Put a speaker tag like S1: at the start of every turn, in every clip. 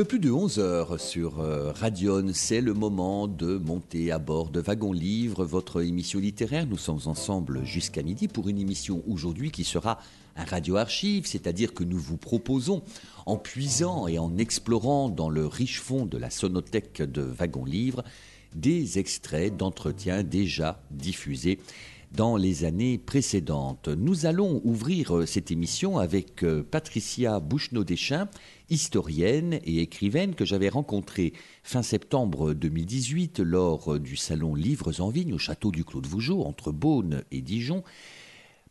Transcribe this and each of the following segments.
S1: Peu plus de 11 heures sur euh, Radion, c'est le moment de monter à bord de Wagon Livre, votre émission littéraire. Nous sommes ensemble jusqu'à midi pour une émission aujourd'hui qui sera un radio-archive, c'est-à-dire que nous vous proposons, en puisant et en explorant dans le riche fond de la sonothèque de Wagon Livre, des extraits d'entretiens déjà diffusés dans les années précédentes. Nous allons ouvrir euh, cette émission avec euh, Patricia Bouchenaud-Deschamps, historienne et écrivaine que j'avais rencontrée fin septembre 2018 lors euh, du salon Livres en Vigne au château du Clos de Vougeot entre Beaune et Dijon.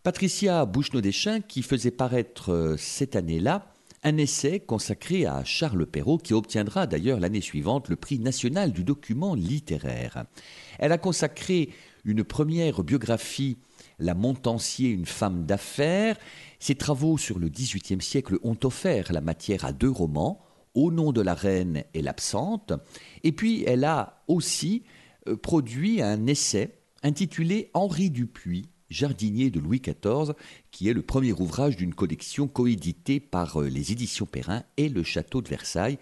S1: Patricia Bouchenaud-Deschamps qui faisait paraître cette année-là un essai consacré à Charles Perrault qui obtiendra d'ailleurs l'année suivante le prix national du document littéraire. Elle a consacré une première biographie, La Montancier, une femme d'affaires. Ses travaux sur le XVIIIe siècle ont offert la matière à deux romans, Au nom de la reine et l'absente. Et puis elle a aussi euh, produit un essai intitulé Henri Dupuis, jardinier de Louis XIV, qui est le premier ouvrage d'une collection coéditée par euh, les éditions Perrin et le château de Versailles,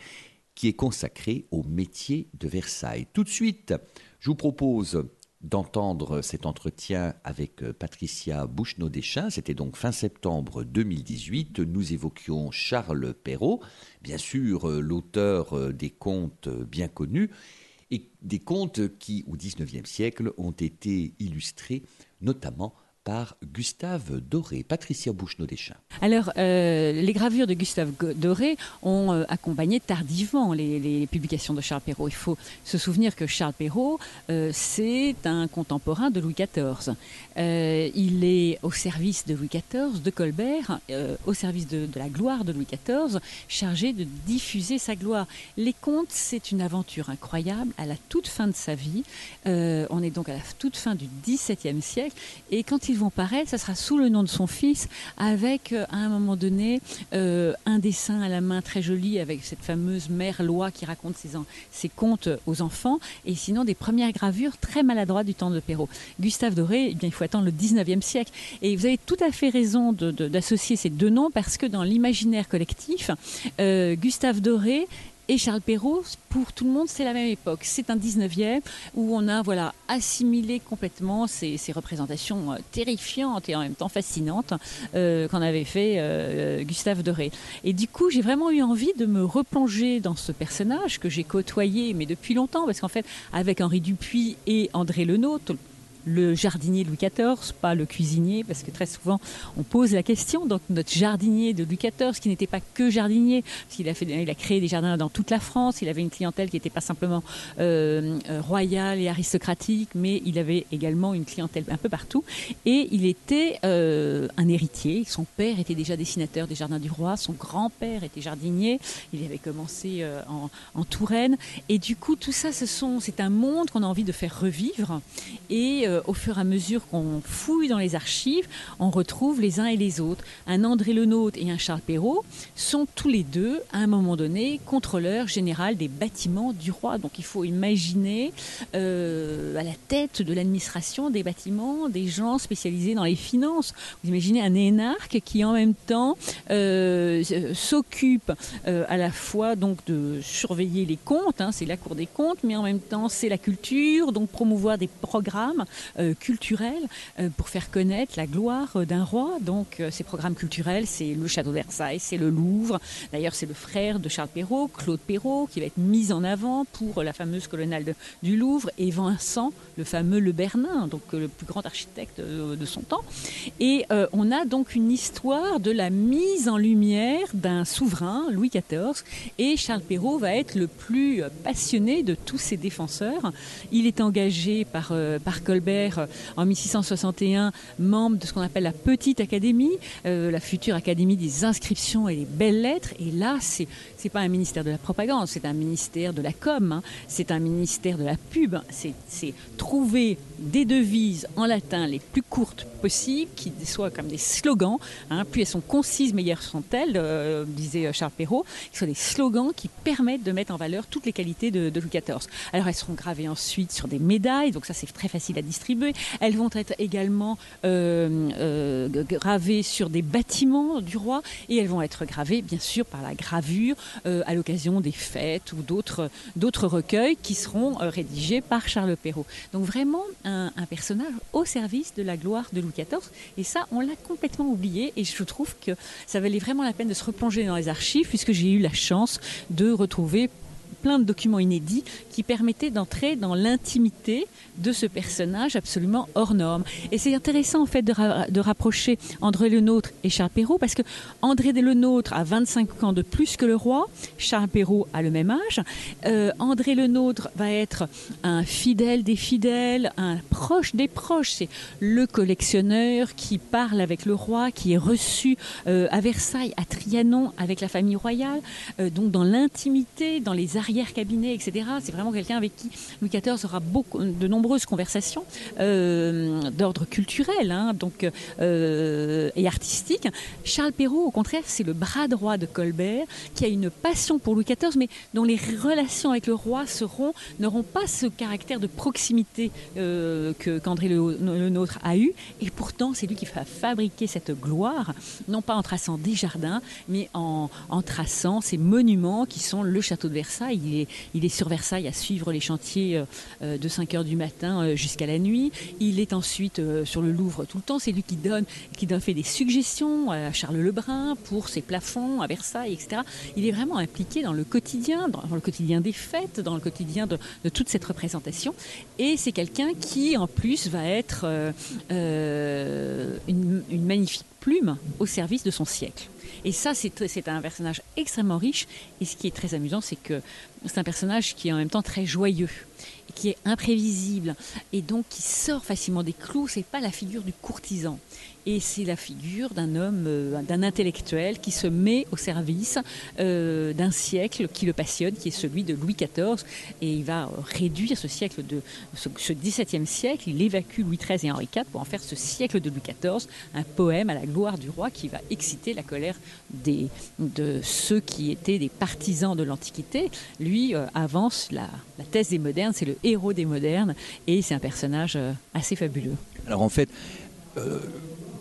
S1: qui est consacré au métier de Versailles. Tout de suite, je vous propose d'entendre cet entretien avec euh, Patricia Bouchenaud-Deschamps. C'était donc fin septembre 2018. Nous évoquions Charles Perrault, bien sûr euh, l'auteur euh, des contes bien connus, et des contes qui, au XIXe siècle, ont été illustrés notamment par Gustave Doré. Patricia Bouchenaud-Deschamps.
S2: Alors, euh, les gravures de Gustave Doré ont euh, accompagné tardivement les, publications de Charles Perrault. Il faut se souvenir que Charles Perrault, euh, c'est un contemporain de Louis XIV. il est au service de Louis XIV, de Colbert, au service de, de, la gloire de Louis XIV, chargé de diffuser sa gloire. Les contes, c'est une aventure incroyable à la toute fin de sa vie. on est donc à la toute fin du XVIIe siècle. Et quand il vont paraître, ça sera sous le nom de son fils, avec euh, à un moment donné euh, un dessin à la main très joli avec cette fameuse mère loi qui raconte ses, contes aux enfants, et sinon des premières gravures très maladroites du temps de Perrault. Gustave Doré, eh il faut attendre le 19e siècle. Et vous avez tout à fait raison d'associer ces deux noms parce que dans l'imaginaire collectif, euh, Gustave Doré et Charles Perrault, pour tout le monde, c'est la même époque. C'est un 19e où on a voilà, assimilé complètement ces, représentations euh, terrifiantes et en même temps fascinantes euh, qu'en avait fait euh, Gustave Doré. Et du coup, j'ai vraiment eu envie de me replonger dans ce personnage que j'ai côtoyé, mais depuis longtemps, parce qu'en fait, avec Henri Dupuis et André Lenôtre, le jardinier Louis XIV, pas le cuisinier, parce que très souvent on pose la question. Donc notre jardinier de Louis XIV, qui n'était pas que jardinier, parce qu'il a, a créé des jardins dans toute la France, il avait une clientèle qui n'était pas simplement euh, euh, royale et aristocratique, mais il avait également une clientèle un peu partout. Et il était euh, un héritier. Son père était déjà dessinateur des jardins du roi, son grand-père était jardinier. Il avait commencé en, Touraine. Et du coup, tout ça, c'est un monde qu'on a envie de faire revivre. Et euh, au fur et à mesure qu'on fouille dans les archives, on retrouve les uns et les autres. Un André Lenôtre et un Charles Perrault sont tous les deux, à un moment donné, contrôleurs général des bâtiments du roi. Donc il faut imaginer euh, à la tête de l'administration des bâtiments des gens spécialisés dans les finances. Vous imaginez un énarque qui en même temps euh, s'occupe à la fois donc de surveiller les comptes, hein, c'est la Cour des comptes, mais en même temps c'est la culture, donc promouvoir des programmes euh, culturels euh, pour faire connaître la gloire euh, d'un roi. Donc ces programmes culturels, c'est le château de Versailles, c'est le Louvre. D'ailleurs, c'est le frère de Charles Perrault, Claude Perrault, qui va être mis en avant pour la fameuse colonelle du Louvre, et Vincent, le fameux Le Bernin, donc le plus grand architecte de son temps. Et on a donc une histoire de la mise en lumière d'un souverain, Louis XIV, et Charles Perrault va être le plus passionné de tous ses défenseurs. Il est engagé par, par Colbert Colbert en 1661 membre de ce qu'on appelle la Petite Académie, la future Académie des inscriptions et des belles lettres. Et là, c'est c'est pas un ministère de la propagande, c'est un ministère de la com, hein. c'est un ministère de la pub. C'est trouver des devises en latin les plus courtes possibles, qui soient comme des slogans. Hein. Plus elles sont concises, meilleures sont-elles, euh, disait Charles Perrault. Qui soient des slogans qui permettent de mettre en valeur toutes les qualités de, Louis XIV. Alors elles seront gravées ensuite sur des médailles, donc ça c'est très facile à distribuer. Elles vont être également euh, euh, gravées sur des bâtiments du roi et elles vont être gravées bien sûr par la gravure à l'occasion des fêtes ou d'autres recueils qui seront rédigés par Charles Perrault. Donc vraiment un, personnage au service de la gloire de Louis XIV. Et ça, on l'a complètement oublié. Et je trouve que ça valait vraiment la peine de se replonger dans les archives, puisque j'ai eu la chance de retrouver plein de documents inédits qui permettaient d'entrer dans l'intimité de ce personnage absolument hors norme. Et c'est intéressant en fait de, rapprocher André Le Nôtre et Charles Perrault parce que André Le Nôtre a 25 ans de plus que le roi, Charles Perrault a le même âge. Euh, André Le Nôtre va être un fidèle des fidèles, un proche des proches. C'est le collectionneur qui parle avec le roi, qui est reçu euh, à Versailles, à Trianon avec la famille royale, euh, donc dans l'intimité, dans les arrière-cabinets, etc. C'est vraiment quelqu'un avec qui Louis XIV aura beaucoup, de nombreuses conversations euh, d'ordre culturel hein, donc, euh, et artistique. Charles Perrault, au contraire, c'est le bras droit de Colbert qui a une passion pour Louis XIV, mais dont les relations avec le roi seront n'auront pas ce caractère de proximité euh, que qu'André le, le, Nôtre a eu. Et pourtant, c'est lui qui va fabriquer cette gloire, non pas en traçant des jardins, mais en, en traçant ces monuments qui sont le château de Versailles il est, sur Versailles à suivre les chantiers euh, euh, de 5 heures du matin euh, jusqu'à la nuit. Il est ensuite sur le Louvre tout le temps. C'est lui qui donne, qui donne, fait des suggestions à Charles Lebrun pour ses plafonds à Versailles, etc. Il est vraiment impliqué dans le quotidien, dans le quotidien des fêtes, dans le quotidien de, toute cette représentation. Et c'est quelqu'un qui, en plus, va être une magnifique plume au service de son siècle. Et ça, c'est un personnage extrêmement riche. Et ce qui est très amusant, c'est que c'est un personnage qui est en même temps très joyeux, qui est imprévisible, et donc qui sort facilement des clous. C'est pas la figure du courtisan et c'est la figure d'un homme, euh, d'un intellectuel qui se met au service euh, d'un siècle qui le passionne, qui est celui de Louis XIV, et il va réduire ce siècle de ce, XVIIe siècle, il évacue Louis XIII et Henri IV pour en faire ce siècle de Louis XIV, un poème à la gloire du roi qui va exciter la colère des, de ceux qui étaient des partisans de l'Antiquité. Lui euh, avance la, thèse des modernes, c'est le héros des modernes, et c'est un personnage assez fabuleux.
S1: Alors en fait,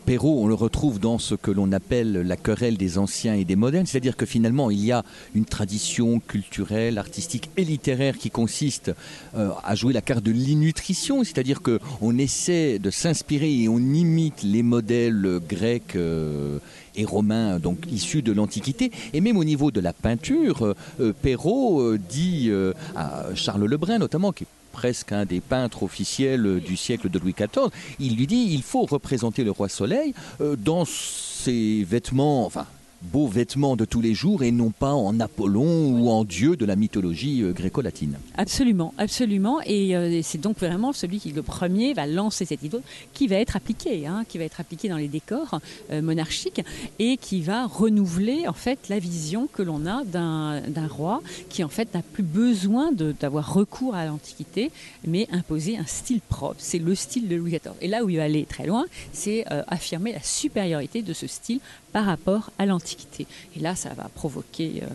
S1: Perrault, on le retrouve dans ce que l'on appelle la querelle des anciens et des modernes, c'est-à-dire que finalement il y a une tradition culturelle, artistique et littéraire qui consiste euh, à jouer la carte de l'innutrition, c'est-à-dire qu'on essaie de s'inspirer et on imite les modèles grecs. Euh, et romains donc issus de l'Antiquité. Et même au niveau de la peinture euh, Perrault dit à Charles Lebrun notamment qui presque un des peintres officiels du siècle de Louis XIV, il lui dit il faut représenter le roi Soleil euh, dans ses vêtements, enfin beaux vêtements de tous les jours et non pas en Apollon ou en Dieu de la mythologie euh, gréco-latine.
S2: Absolument, absolument. Et euh, c'est donc vraiment celui qui, le premier, va lancer cette idée qui va être appliquée, hein, qui va être appliquée dans les décors euh, monarchiques et qui va renouveler en fait la vision que l'on a d'un roi qui en fait n'a plus besoin d'avoir recours à l'Antiquité, mais imposer un style propre. C'est le style de Louis XIV. Et là où il va aller très loin, c'est affirmer la supériorité de ce style par rapport à l'Antiquité. Et là, ça va provoquer euh,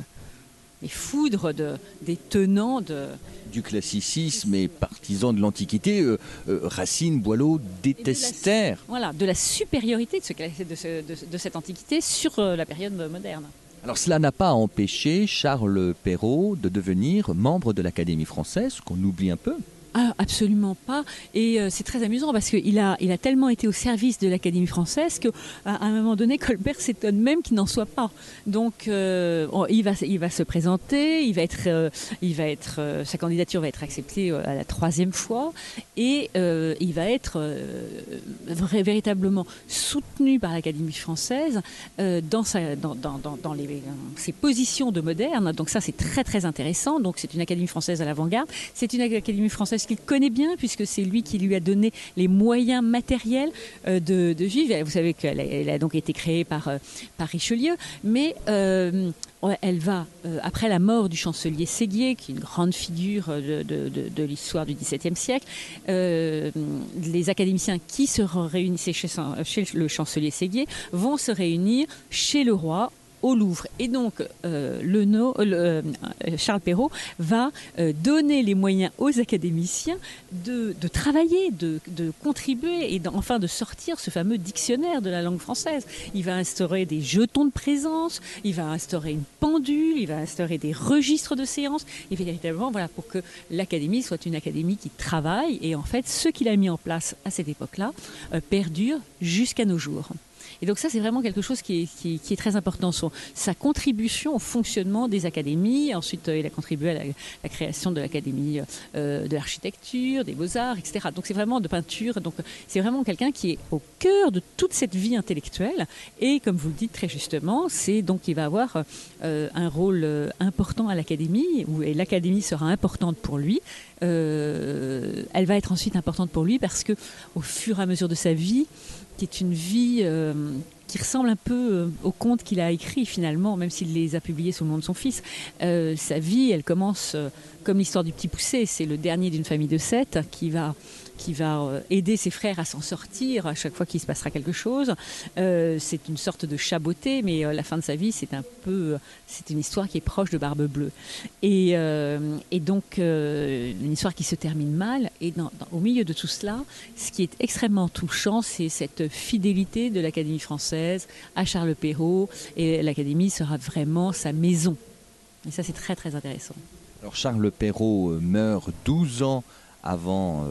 S2: les foudres de, des tenants de...
S1: Du classicisme et partisans de l'Antiquité, euh, euh, Racine, Boileau détestèrent.
S2: voilà, de la supériorité de, ce, de, de cette Antiquité sur la période moderne.
S1: Alors cela n'a pas empêché Charles Perrault de devenir membre de l'Académie française, qu'on oublie un peu.
S2: Ah, absolument pas. Et euh, c'est très amusant parce qu'il a, il a tellement été au service de l'Académie française qu'à un moment donné, Colbert s'étonne même qu'il n'en soit pas. Donc, euh, il, va, il va se présenter, il va être, euh, il va être, sa candidature va être acceptée à la troisième fois et il va être véritablement soutenu par l'Académie française dans, sa, dans, dans, dans les, ses positions de moderne. Donc ça, c'est très très intéressant. Donc c'est une Académie française à l'avant-garde. C'est une Académie française qu'il connaît bien, puisque c'est lui qui lui a donné les moyens matériels de, vivre. Vous savez qu'elle a, donc été créée par, par Richelieu, mais elle va, euh, après la mort du chancelier Séguier, qui est une grande figure de, l'histoire du XVIIe siècle, euh, les académiciens qui se réunissaient chez, chez, le chancelier Séguier vont se réunir chez le roi au Louvre. Et donc, euh, le, euh, Charles Perrault va euh, donner les moyens aux académiciens de, travailler, de, contribuer et enfin de sortir ce fameux dictionnaire de la langue française. Il va instaurer des jetons de présence, il va instaurer une pendule, il va instaurer des registres de séances, et véritablement, voilà, pour que l'académie soit une académie qui travaille. Et en fait, ce qu'il a mis en place à cette époque-là perdure jusqu'à nos jours. Et donc ça, c'est vraiment quelque chose qui est, très important. sa contribution au fonctionnement des académies. Ensuite, euh, il a contribué à la, création de l'académie euh, de l'architecture, des beaux-arts, etc. Donc c'est vraiment de peinture. Donc c'est vraiment quelqu'un qui est au cœur de toute cette vie intellectuelle. Et comme vous le dites très justement, c'est donc il va avoir euh, un rôle important à l'académie, et l'académie sera importante pour lui. elle va être ensuite importante pour lui parce que au fur et à mesure de sa vie, qui est une vie euh, qui ressemble un peu euh, au conte qu'il a écrit finalement, même s'il les a publiés sous le nom de son fils. Euh, sa vie, elle commence comme l'histoire du petit poussé. C'est le dernier d'une famille de sept qui va qui va euh, aider ses frères à s'en sortir à chaque fois qu'il se passera quelque chose. Euh, c'est une sorte de chaboté, mais euh, la fin de sa vie, c'est un peu, c'est une histoire qui est proche de Barbe Bleue. Et, et donc, une histoire qui se termine mal. Et au milieu de tout cela, ce qui est extrêmement touchant, c'est cette fidélité de l'Académie française à Charles Perrault. Et l'Académie sera vraiment sa maison. Et ça, c'est très, très intéressant.
S1: Alors, Charles Perrault meurt 12 ans avant euh,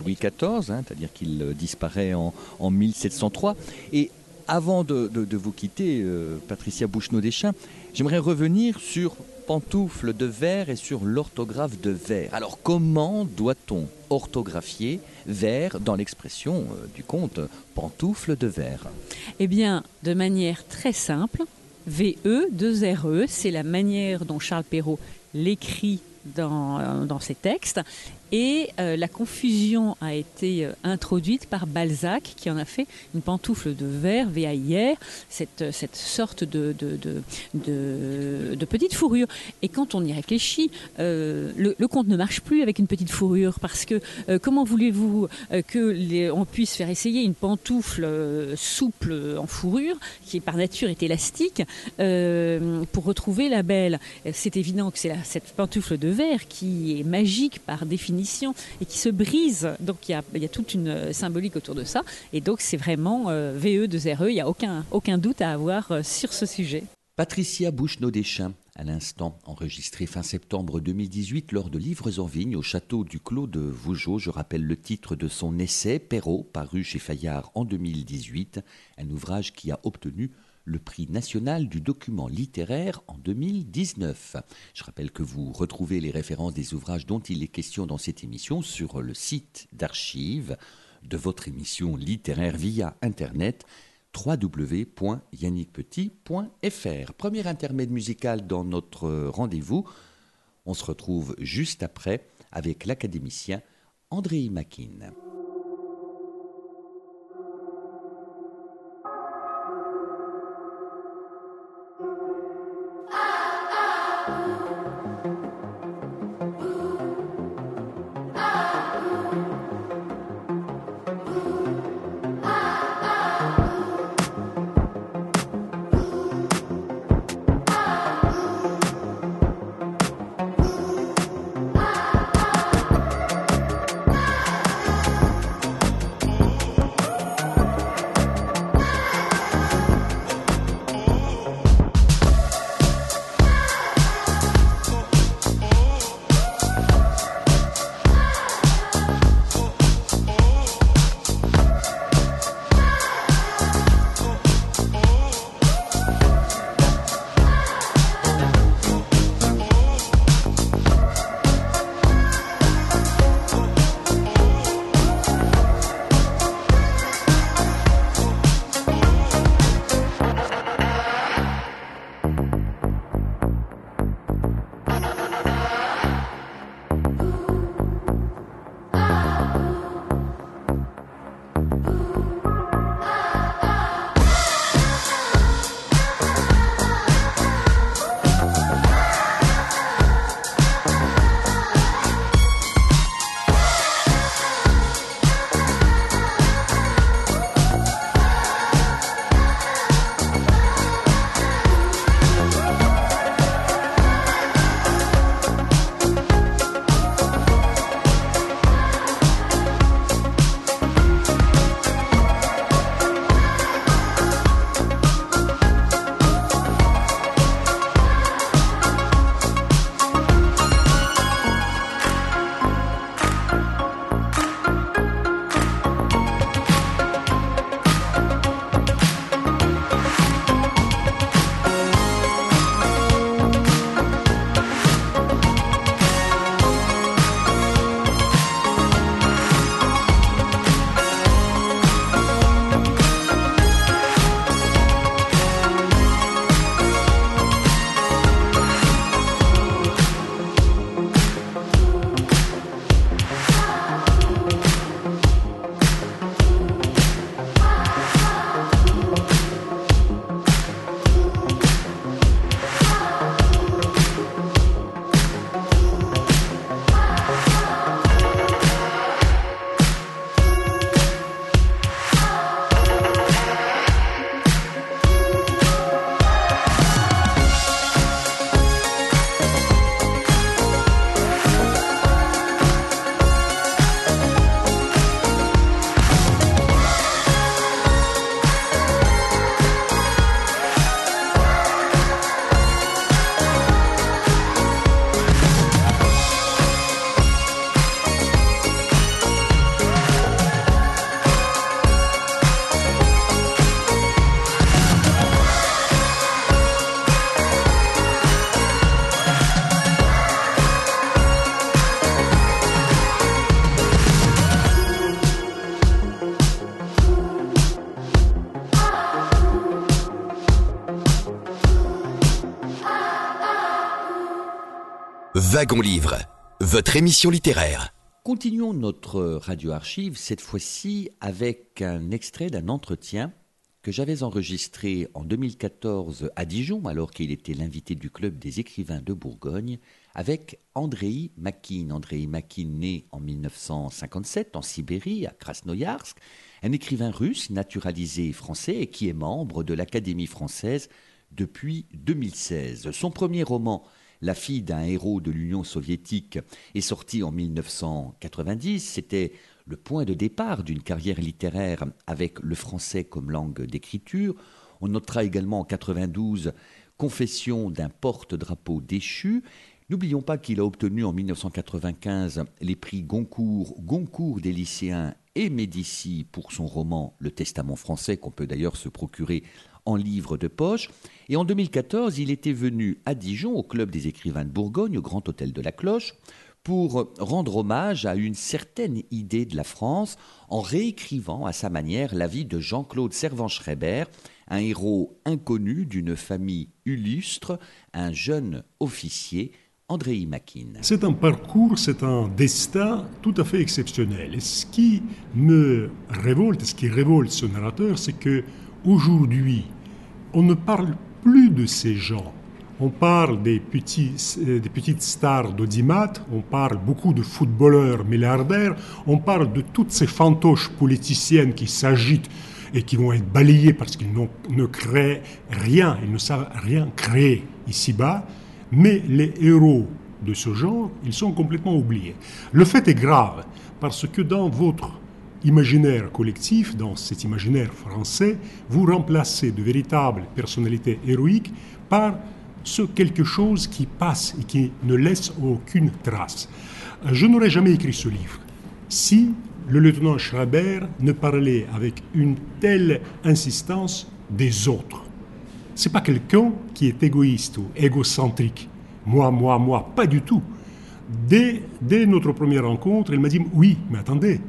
S1: Louis XIV, hein, c'est-à-dire qu'il euh, disparaît en, 1703. Et avant de, vous quitter, euh, Patricia Bouchenaud-Deschamps, j'aimerais revenir sur pantoufle de verre et sur l'orthographe de verre. Alors comment doit-on orthographier verre dans l'expression du conte pantoufle de verre?
S2: Eh bien, de manière très simple, VE, 2 RE, c'est la manière dont Charles Perrault l'écrit dans ses textes. Et euh, la confusion a été euh, introduite par Balzac, qui en a fait une pantoufle de verre, VAIR, cette, euh, cette sorte de, de, de, petite fourrure. Et quand on y réfléchit, le, le, conte ne marche plus avec une petite fourrure, parce que comment voulez-vous que on puisse faire essayer une pantoufle souple en fourrure, qui par nature est élastique, pour retrouver la belle? C'est évident que c'est cette pantoufle de verre qui est magique par définition et qui se brise. Donc il y a, toute une euh, symbolique autour de ça. Et donc c'est vraiment euh, VE de RE, il n'y a aucun, aucun doute à avoir euh, sur ce sujet.
S1: Patricia Bouchenaud-Deschamps, à l'instant, enregistrée fin septembre 2018 lors de Livres en Vigne au château du Clos de Vougeot. Je rappelle le titre de son essai, Perrault, paru chez Fayard en 2018, un ouvrage qui a obtenu le prix national du document littéraire en 2019. Je rappelle que vous retrouvez les références des ouvrages dont il est question dans cette émission sur le site d'archives de votre émission littéraire via Internet www.yannickpetit.fr. Premier intermède musical dans notre rendez-vous. On se retrouve juste après avec l'académicien André Makin.
S3: Wagon Livre, votre émission littéraire.
S1: Continuons notre radio-archive, cette fois-ci avec un extrait d'un entretien que j'avais enregistré en 2014 à Dijon, alors qu'il était l'invité du Club des écrivains de Bourgogne, avec Andrei Makin. Andrei Makin, né en 1957 en Sibérie, à Krasnoyarsk, un écrivain russe naturalisé français et qui est membre de l'Académie française depuis 2016. Son premier roman, La fille d'un héros de l'Union soviétique, est sorti en 1990. C'était le point de départ d'une carrière littéraire avec le français comme langue d'écriture. On notera également en 92 Confession d'un porte-drapeau déchu. N'oublions pas qu'il a obtenu en 1995 les prix Goncourt, Goncourt des lycéens et Médicis pour son roman Le Testament français, qu'on peut d'ailleurs se procurer en livre de poche. Et en 2014, il était venu à Dijon, au Club des écrivains de Bourgogne, au Grand Hôtel de la Cloche, pour rendre hommage à une certaine idée de la France en réécrivant à sa manière la vie de Jean-Claude Servan-Schreiber, un héros inconnu d'une famille illustre, un jeune officier André Makin.
S4: C'est un parcours, c'est un destin tout à fait exceptionnel. Et ce qui me révolte, ce qui révolte ce narrateur, c'est que aujourd'hui, on ne parle plus de ces gens. On parle des, petits, euh, des petites stars d'audimat, on parle beaucoup de footballeurs milliardaires, on parle de toutes ces fantoches politiciennes qui s'agitent et qui vont être balayées parce qu'ils ne créent rien, ils ne savent rien créer ici-bas. Mais les héros de ce genre, ils sont complètement oubliés. Le fait est grave, parce que dans votre imaginaire collectif, dans cet imaginaire français, vous remplacez de véritables personnalités héroïques par ce quelque chose qui passe et qui ne laisse aucune trace. Je n'aurais jamais écrit ce livre si le lieutenant Schreiber ne parlait avec une telle insistance des autres c'est pas quelqu'un qui est égoïste ou égocentrique. Moi, moi, moi, pas du tout. Dès, dès notre première rencontre, il m'a dit Oui, mais attendez,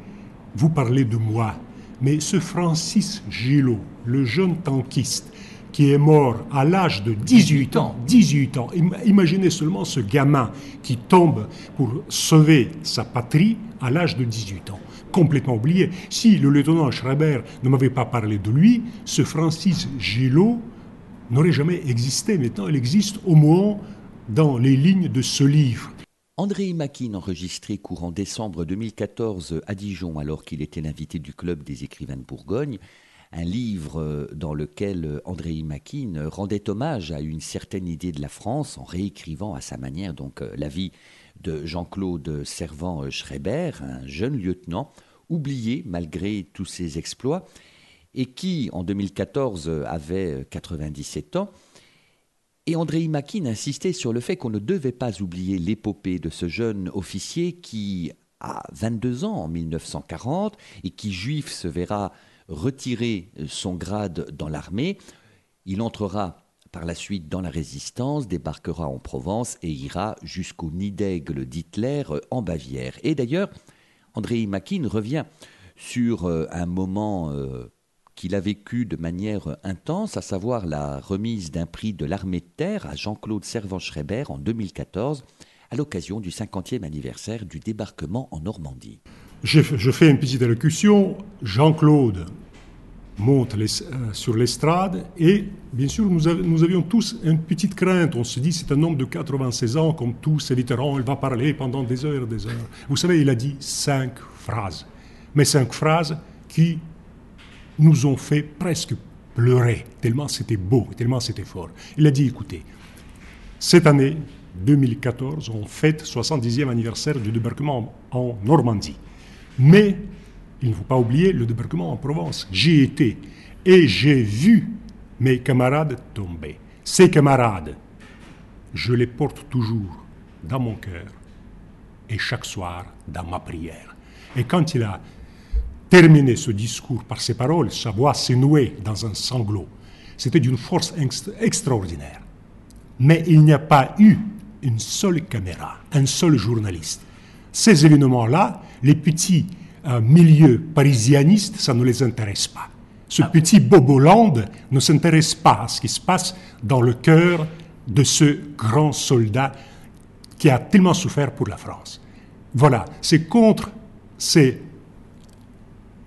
S4: vous parlez de moi. Mais ce Francis Gillot, le jeune tankiste, qui est mort à l'âge de 18 ans, 18 ans, imaginez seulement ce gamin qui tombe pour sauver sa patrie à l'âge de 18 ans complètement oublié. Si le lieutenant Schreiber ne m'avait pas parlé de lui, ce Francis Gillot n'aurait jamais existé. Maintenant, elle existe au moins dans les lignes de ce livre.
S1: André Makin, enregistré courant décembre 2014 à Dijon, alors qu'il était l'invité du Club des écrivains de Bourgogne, un livre dans lequel André Makin rendait hommage à une certaine idée de la France en réécrivant à sa manière donc la vie de Jean-Claude Servan-Schreiber, un jeune lieutenant oublié malgré tous ses exploits et qui, en 2014, avait 97 ans. Et André Makin insistait sur le fait qu'on ne devait pas oublier l'épopée de ce jeune officier qui a 22 ans en 1940 et qui, juif, se verra retirer son grade dans l'armée. Il entrera par la suite dans la résistance, débarquera en Provence et ira jusqu'au nid d'aigle d'Hitler en Bavière. Et d'ailleurs, André Makin revient sur euh, un moment euh, qu'il a vécu de manière intense, à savoir la remise d'un prix de l'armée de terre à Jean-Claude Servan-Schreiber en 2014, à l'occasion du 50e anniversaire du débarquement en Normandie.
S4: Je, fais une petite allocution. Jean-Claude monte euh, sur l'estrade et bien sûr nous, nous, avions tous une petite crainte. On se dit c'est un homme de 96 ans comme tous ces vétérans, il va parler pendant des heures et des heures. Vous savez, il a dit cinq phrases, mais cinq phrases qui nous ont fait presque pleurer, tellement c'était beau, tellement c'était fort. Il a dit, écoutez, cette année, 2014, on fête 70e anniversaire du débarquement en Normandie. Mais il ne faut pas oublier le débarquement en Provence. J'y étais et j'ai vu mes camarades tomber. Ces camarades, je les porte toujours dans mon cœur et chaque soir dans ma prière. Et quand il a terminer ce discours par ces paroles, sa voix s'est nouée dans un sanglot. C'était d'une force extraordinaire. Mais il n'y a pas eu une seule caméra, un seul journaliste. Ces événements-là, les petits euh, milieux parisianistes, ça ne les intéresse pas. Ce ah. petit Boboland ne s'intéresse pas à ce qui se passe dans le cœur de ce grand soldat qui a tellement souffert pour la France. Voilà, c'est contre ces,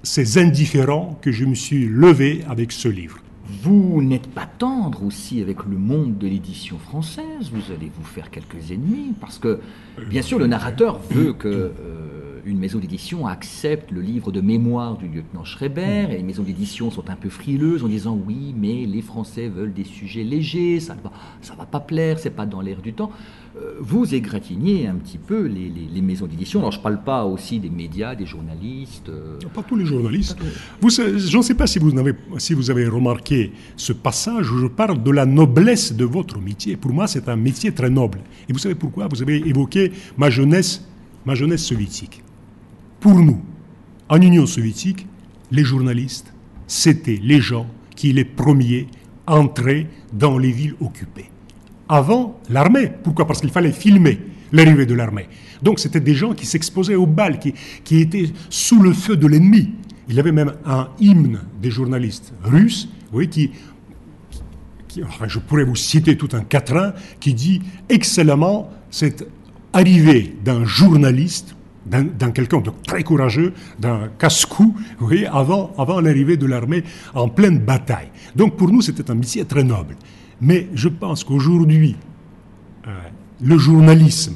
S4: ces indifférents que je me suis levé avec ce livre.
S5: Vous n'êtes pas tendre aussi avec le monde de l'édition française, vous allez vous faire quelques ennemis, parce que bien sûr le narrateur veut que euh, une maison d'édition accepte le livre de mémoire du lieutenant Schreiber, et les maisons d'édition sont un peu frileuses en disant oui, mais les Français veulent des sujets légers, ça ne va, ça va pas plaire, c'est pas dans l'air du temps. Euh, vous égratignez un petit peu les, maisons d'édition. Alors je ne parle pas aussi des médias, des journalistes. Euh,
S4: pas tous les journalistes. Vous, je ne sais pas si vous, avez, si vous avez remarqué ce passage où je parle de la noblesse de votre métier. Pour moi, c'est un métier très noble. Et vous savez pourquoi? Vous avez évoqué ma jeunesse, ma jeunesse soviétique. Pour nous, en Union soviétique, les journalistes, c'était les gens qui les premiers entraient dans les villes occupées avant l'armée. Pourquoi? Parce qu'il fallait filmer l'arrivée de l'armée. Donc c'était des gens qui s'exposaient aux balles, qui, qui étaient sous le feu de l'ennemi. Il y avait même un hymne des journalistes russes, oui, qui, je pourrais vous citer tout un quatrain, qui dit excellemment cette arrivée d'un journaliste, d'un quelqu'un de très courageux, d'un casse-cou, avant, avant l'arrivée de l'armée en pleine bataille. Donc pour nous, c'était un métier très noble. Mais je pense qu'aujourd'hui, euh, le journalisme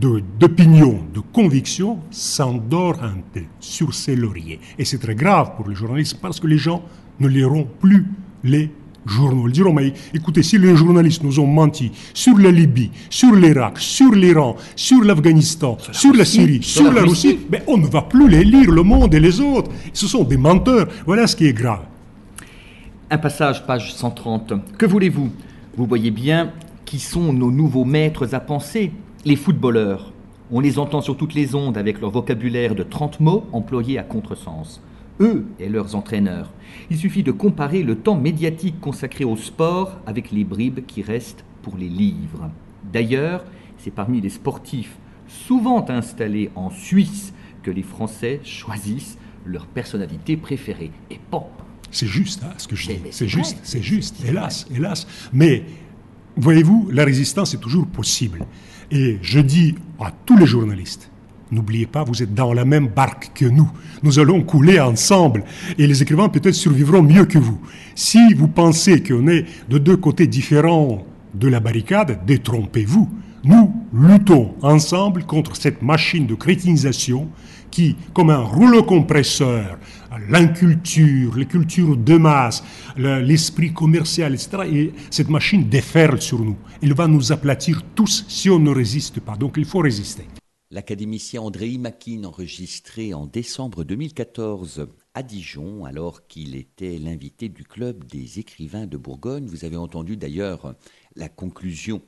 S4: d'opinion, de, conviction, s'endort un peu sur ses lauriers. Et c'est très grave pour les journalistes parce que les gens ne liront plus les journaux. Ils diront, mais écoutez, si les journalistes nous ont menti sur la Libye, sur l'Irak, sur l'Iran, sur l'Afghanistan, sur, la Syrie, sur, la, Russie, mais on ne va plus les lire, le monde et les autres. Ce sont des menteurs. Voilà ce qui est grave.
S5: Un passage, page 130. Que voulez-vous? Vous voyez bien qui sont nos nouveaux maîtres à penser, les footballeurs. On les entend sur toutes les ondes avec leur vocabulaire de 30 mots employés à contresens. Eux et leurs entraîneurs. Il suffit de comparer le temps médiatique consacré au sport avec les bribes qui restent pour les livres. D'ailleurs, c'est parmi les sportifs souvent installés en Suisse que les Français choisissent leur personnalité préférée. Et pas
S4: c'est juste, hein, ce que je dis. C'est juste, c'est juste, hélas, hélas. Mais, voyez-vous, la résistance est toujours possible. Et je dis à tous les journalistes, N'oubliez pas, vous êtes dans la même barque que nous. Nous allons couler ensemble et les écrivains peut-être survivront mieux que vous. Si vous pensez qu'on est de deux côtés différents de la barricade, détrompez-vous. Nous luttons ensemble contre cette machine de crétinisation qui, comme un rouleau compresseur, l'inculture, les cultures de masse, l'esprit commercial, etc. Et cette machine déferle sur nous. Elle va nous aplatir tous si on ne résiste pas. Donc il faut résister.
S1: L'académicien André Imakin, enregistré en décembre 2014 à Dijon, alors qu'il était l'invité du club des écrivains de Bourgogne. Vous avez entendu d'ailleurs la conclusion.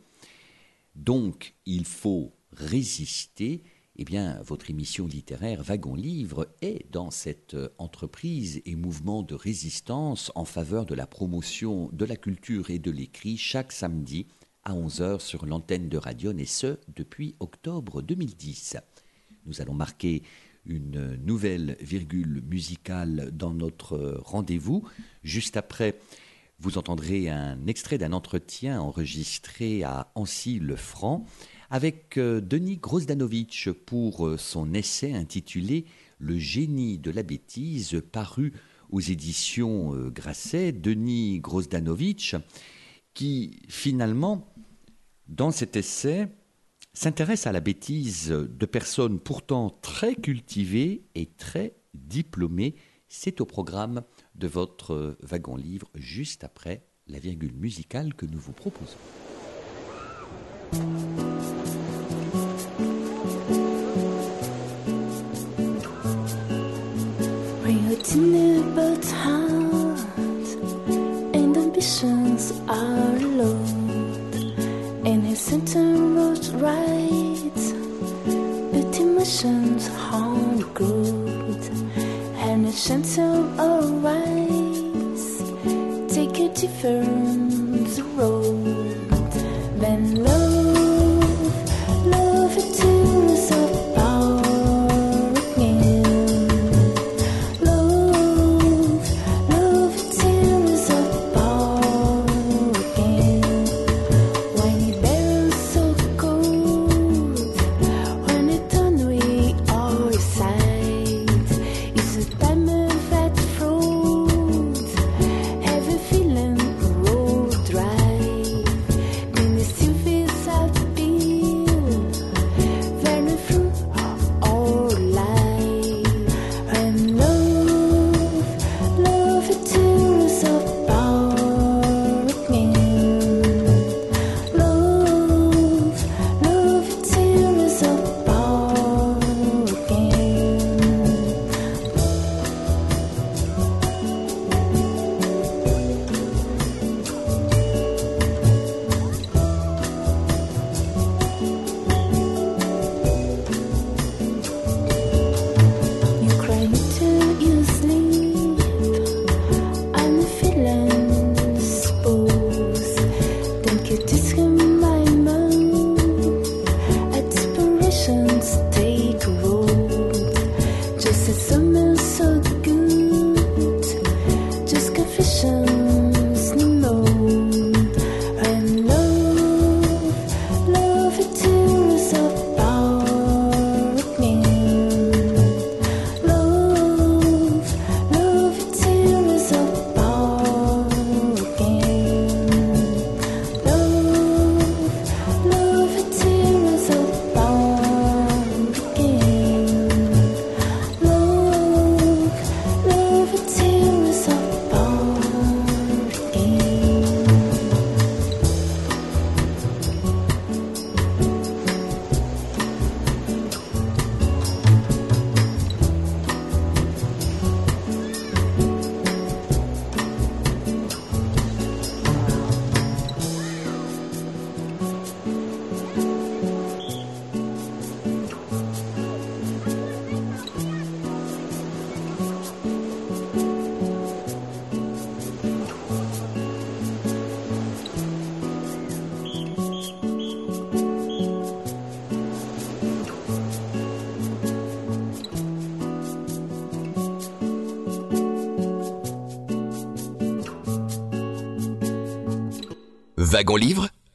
S1: Donc, il faut résister eh bien, votre émission littéraire Wagon Livre est dans cette euh, entreprise et mouvement de résistance en faveur de la promotion de la culture et de l'écrit chaque samedi à 11h sur l'antenne de Radion et ce depuis octobre 2010. Nous allons marquer une nouvelle virgule musicale dans notre rendez-vous. Juste après, vous entendrez un extrait d'un entretien enregistré à Ancy-le-Franc avec euh, Denis Grosdanovic pour euh, son essai intitulé Le génie de la bêtise, paru aux éditions euh, Grasset. Denis Grosdanovic, qui finalement, dans cet essai, s'intéresse à la bêtise de personnes pourtant très cultivées et très diplômées. C'est au programme de votre wagon livre juste après la virgule musicale que nous vous proposons.
S6: But heart and ambitions are low. And his center was right, but emotions harm growth. And a center arise, take a different road.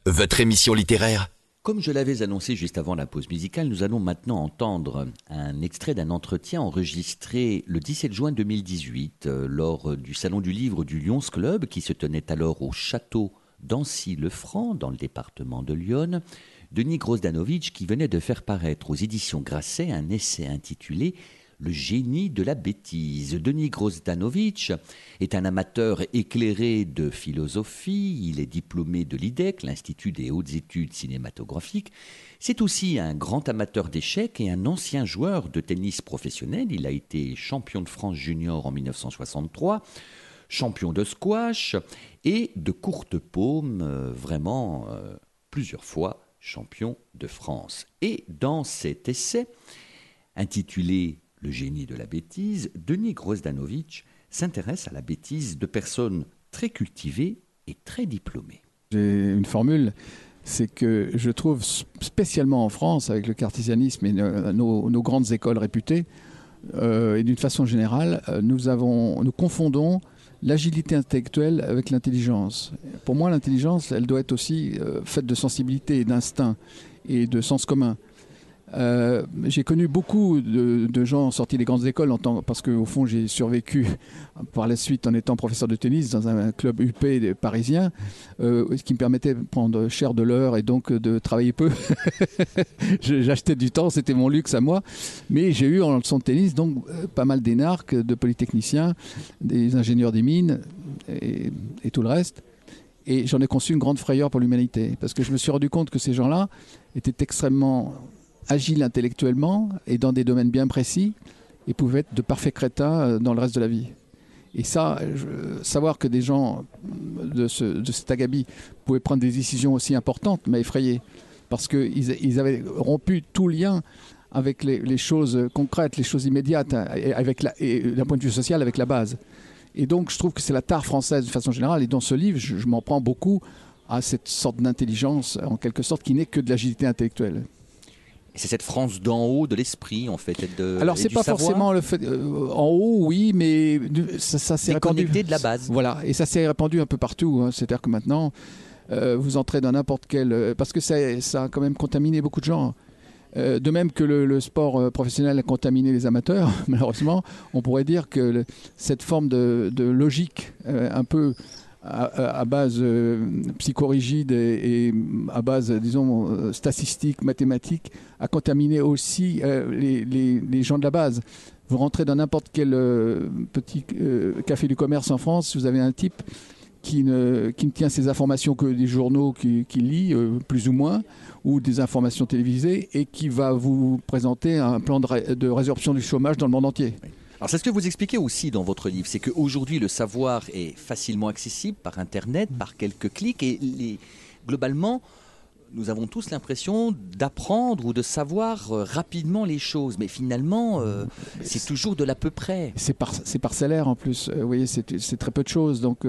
S3: Votre émission littéraire.
S1: Comme je l'avais annoncé juste avant la pause musicale, nous allons maintenant entendre un extrait d'un entretien enregistré le 17 juin 2018 euh, lors du Salon du Livre du Lyons Club qui se tenait alors au château d'Ancy-le-Franc dans le département de Lyon. Denis Grosdanovic qui venait de faire paraître aux éditions Grasset un essai intitulé le génie de la bêtise. Denis Grosdanovic est un amateur éclairé de philosophie. Il est diplômé de l'IDEC, l'Institut des hautes études cinématographiques. C'est aussi un grand amateur d'échecs et un ancien joueur de tennis professionnel. Il a été champion de France junior en 1963, champion de squash et de courte paume, euh, vraiment euh, plusieurs fois champion de France. Et dans cet essai, intitulé Le génie de la bêtise, Denis Grosdanovic s'intéresse à la bêtise de personnes très cultivées et très diplômées.
S7: J'ai une formule, c'est que je trouve spécialement en France, avec le cartésianisme et no- nos, grandes écoles réputées, euh, et d'une façon générale, euh, nous, avons, nous confondons l'agilité intellectuelle avec l'intelligence. Pour moi, l'intelligence, elle doit être aussi euh, faite de sensibilité et d'instinct et de sens commun. Euh, j'ai connu beaucoup de, gens sortis des grandes écoles en tant, parce qu'au fond j'ai survécu par la suite en étant professeur de tennis dans un club UP parisien euh, ce qui me permettait de prendre cher de l'heure et donc de travailler peu. J'achetais du temps, c'était mon luxe à moi. Mais j'ai eu en leçon de tennis donc euh, pas mal d'énarques, de polytechniciens, des ingénieurs des mines et tout le reste. Et j'en ai conçu une grande frayeur pour l'humanité parce que je me suis rendu compte que ces gens-là étaient extrêmement agiles intellectuellement et dans des domaines bien précis et pouvaient être de parfaits crétins euh, dans le reste de la vie. Et ça, savoir que des gens de, ce, de cet agabi pouvaient prendre des décisions aussi importantes m'a effrayé. Parce qu'ils ils avaient rompu tout lien avec les, choses concrètes, les choses immédiates, hein, et avec d'un point de vue social, avec la base. Et donc, je trouve que c'est la tare française de façon générale. Et dans ce livre, je, je m'en prends beaucoup à cette sorte d'intelligence, en quelque sorte, qui n'est que de l'agilité intellectuelle.
S1: C'est cette France d'en haut de l'esprit, en fait. de-
S7: Alors, c'est pas
S1: savoir.
S7: forcément le fait. euh, en haut, oui, mais ça, ça s'est répandu.
S1: De la base.
S7: Voilà, et ça s'est répandu un peu partout. hein. C'est-à-dire que maintenant, euh, vous entrez dans n'importe quel. euh, parce que ça, ça a quand même contaminé beaucoup de gens. Euh, de même que le, le sport professionnel a contaminé les amateurs, malheureusement, on pourrait dire que le- cette forme de, de logique un peu à, base euh, psychorigide et, à base, disons, euh, statistique, mathématique, a contaminé aussi euh, les, les- gens de la base. Vous rentrez dans n'importe quel petit café du commerce en France, vous avez un type qui ne, qui ne tient ses informations que des journaux qu'il qui lit, plus ou moins, ou des informations télévisées, et qui va vous présenter un plan de, de résorption du chômage dans le monde entier.
S1: Alors c'est ce que vous expliquez aussi dans votre livre, c'est qu'aujourd'hui le savoir est facilement accessible par Internet, par quelques clics, et les- globalement, nous avons tous l'impression d'apprendre ou de savoir euh, rapidement les choses, mais finalement, euh, c'est toujours de l'à peu près.
S7: C'est par, parcellaire en plus. Euh, vous voyez, c'est très peu de choses. Donc,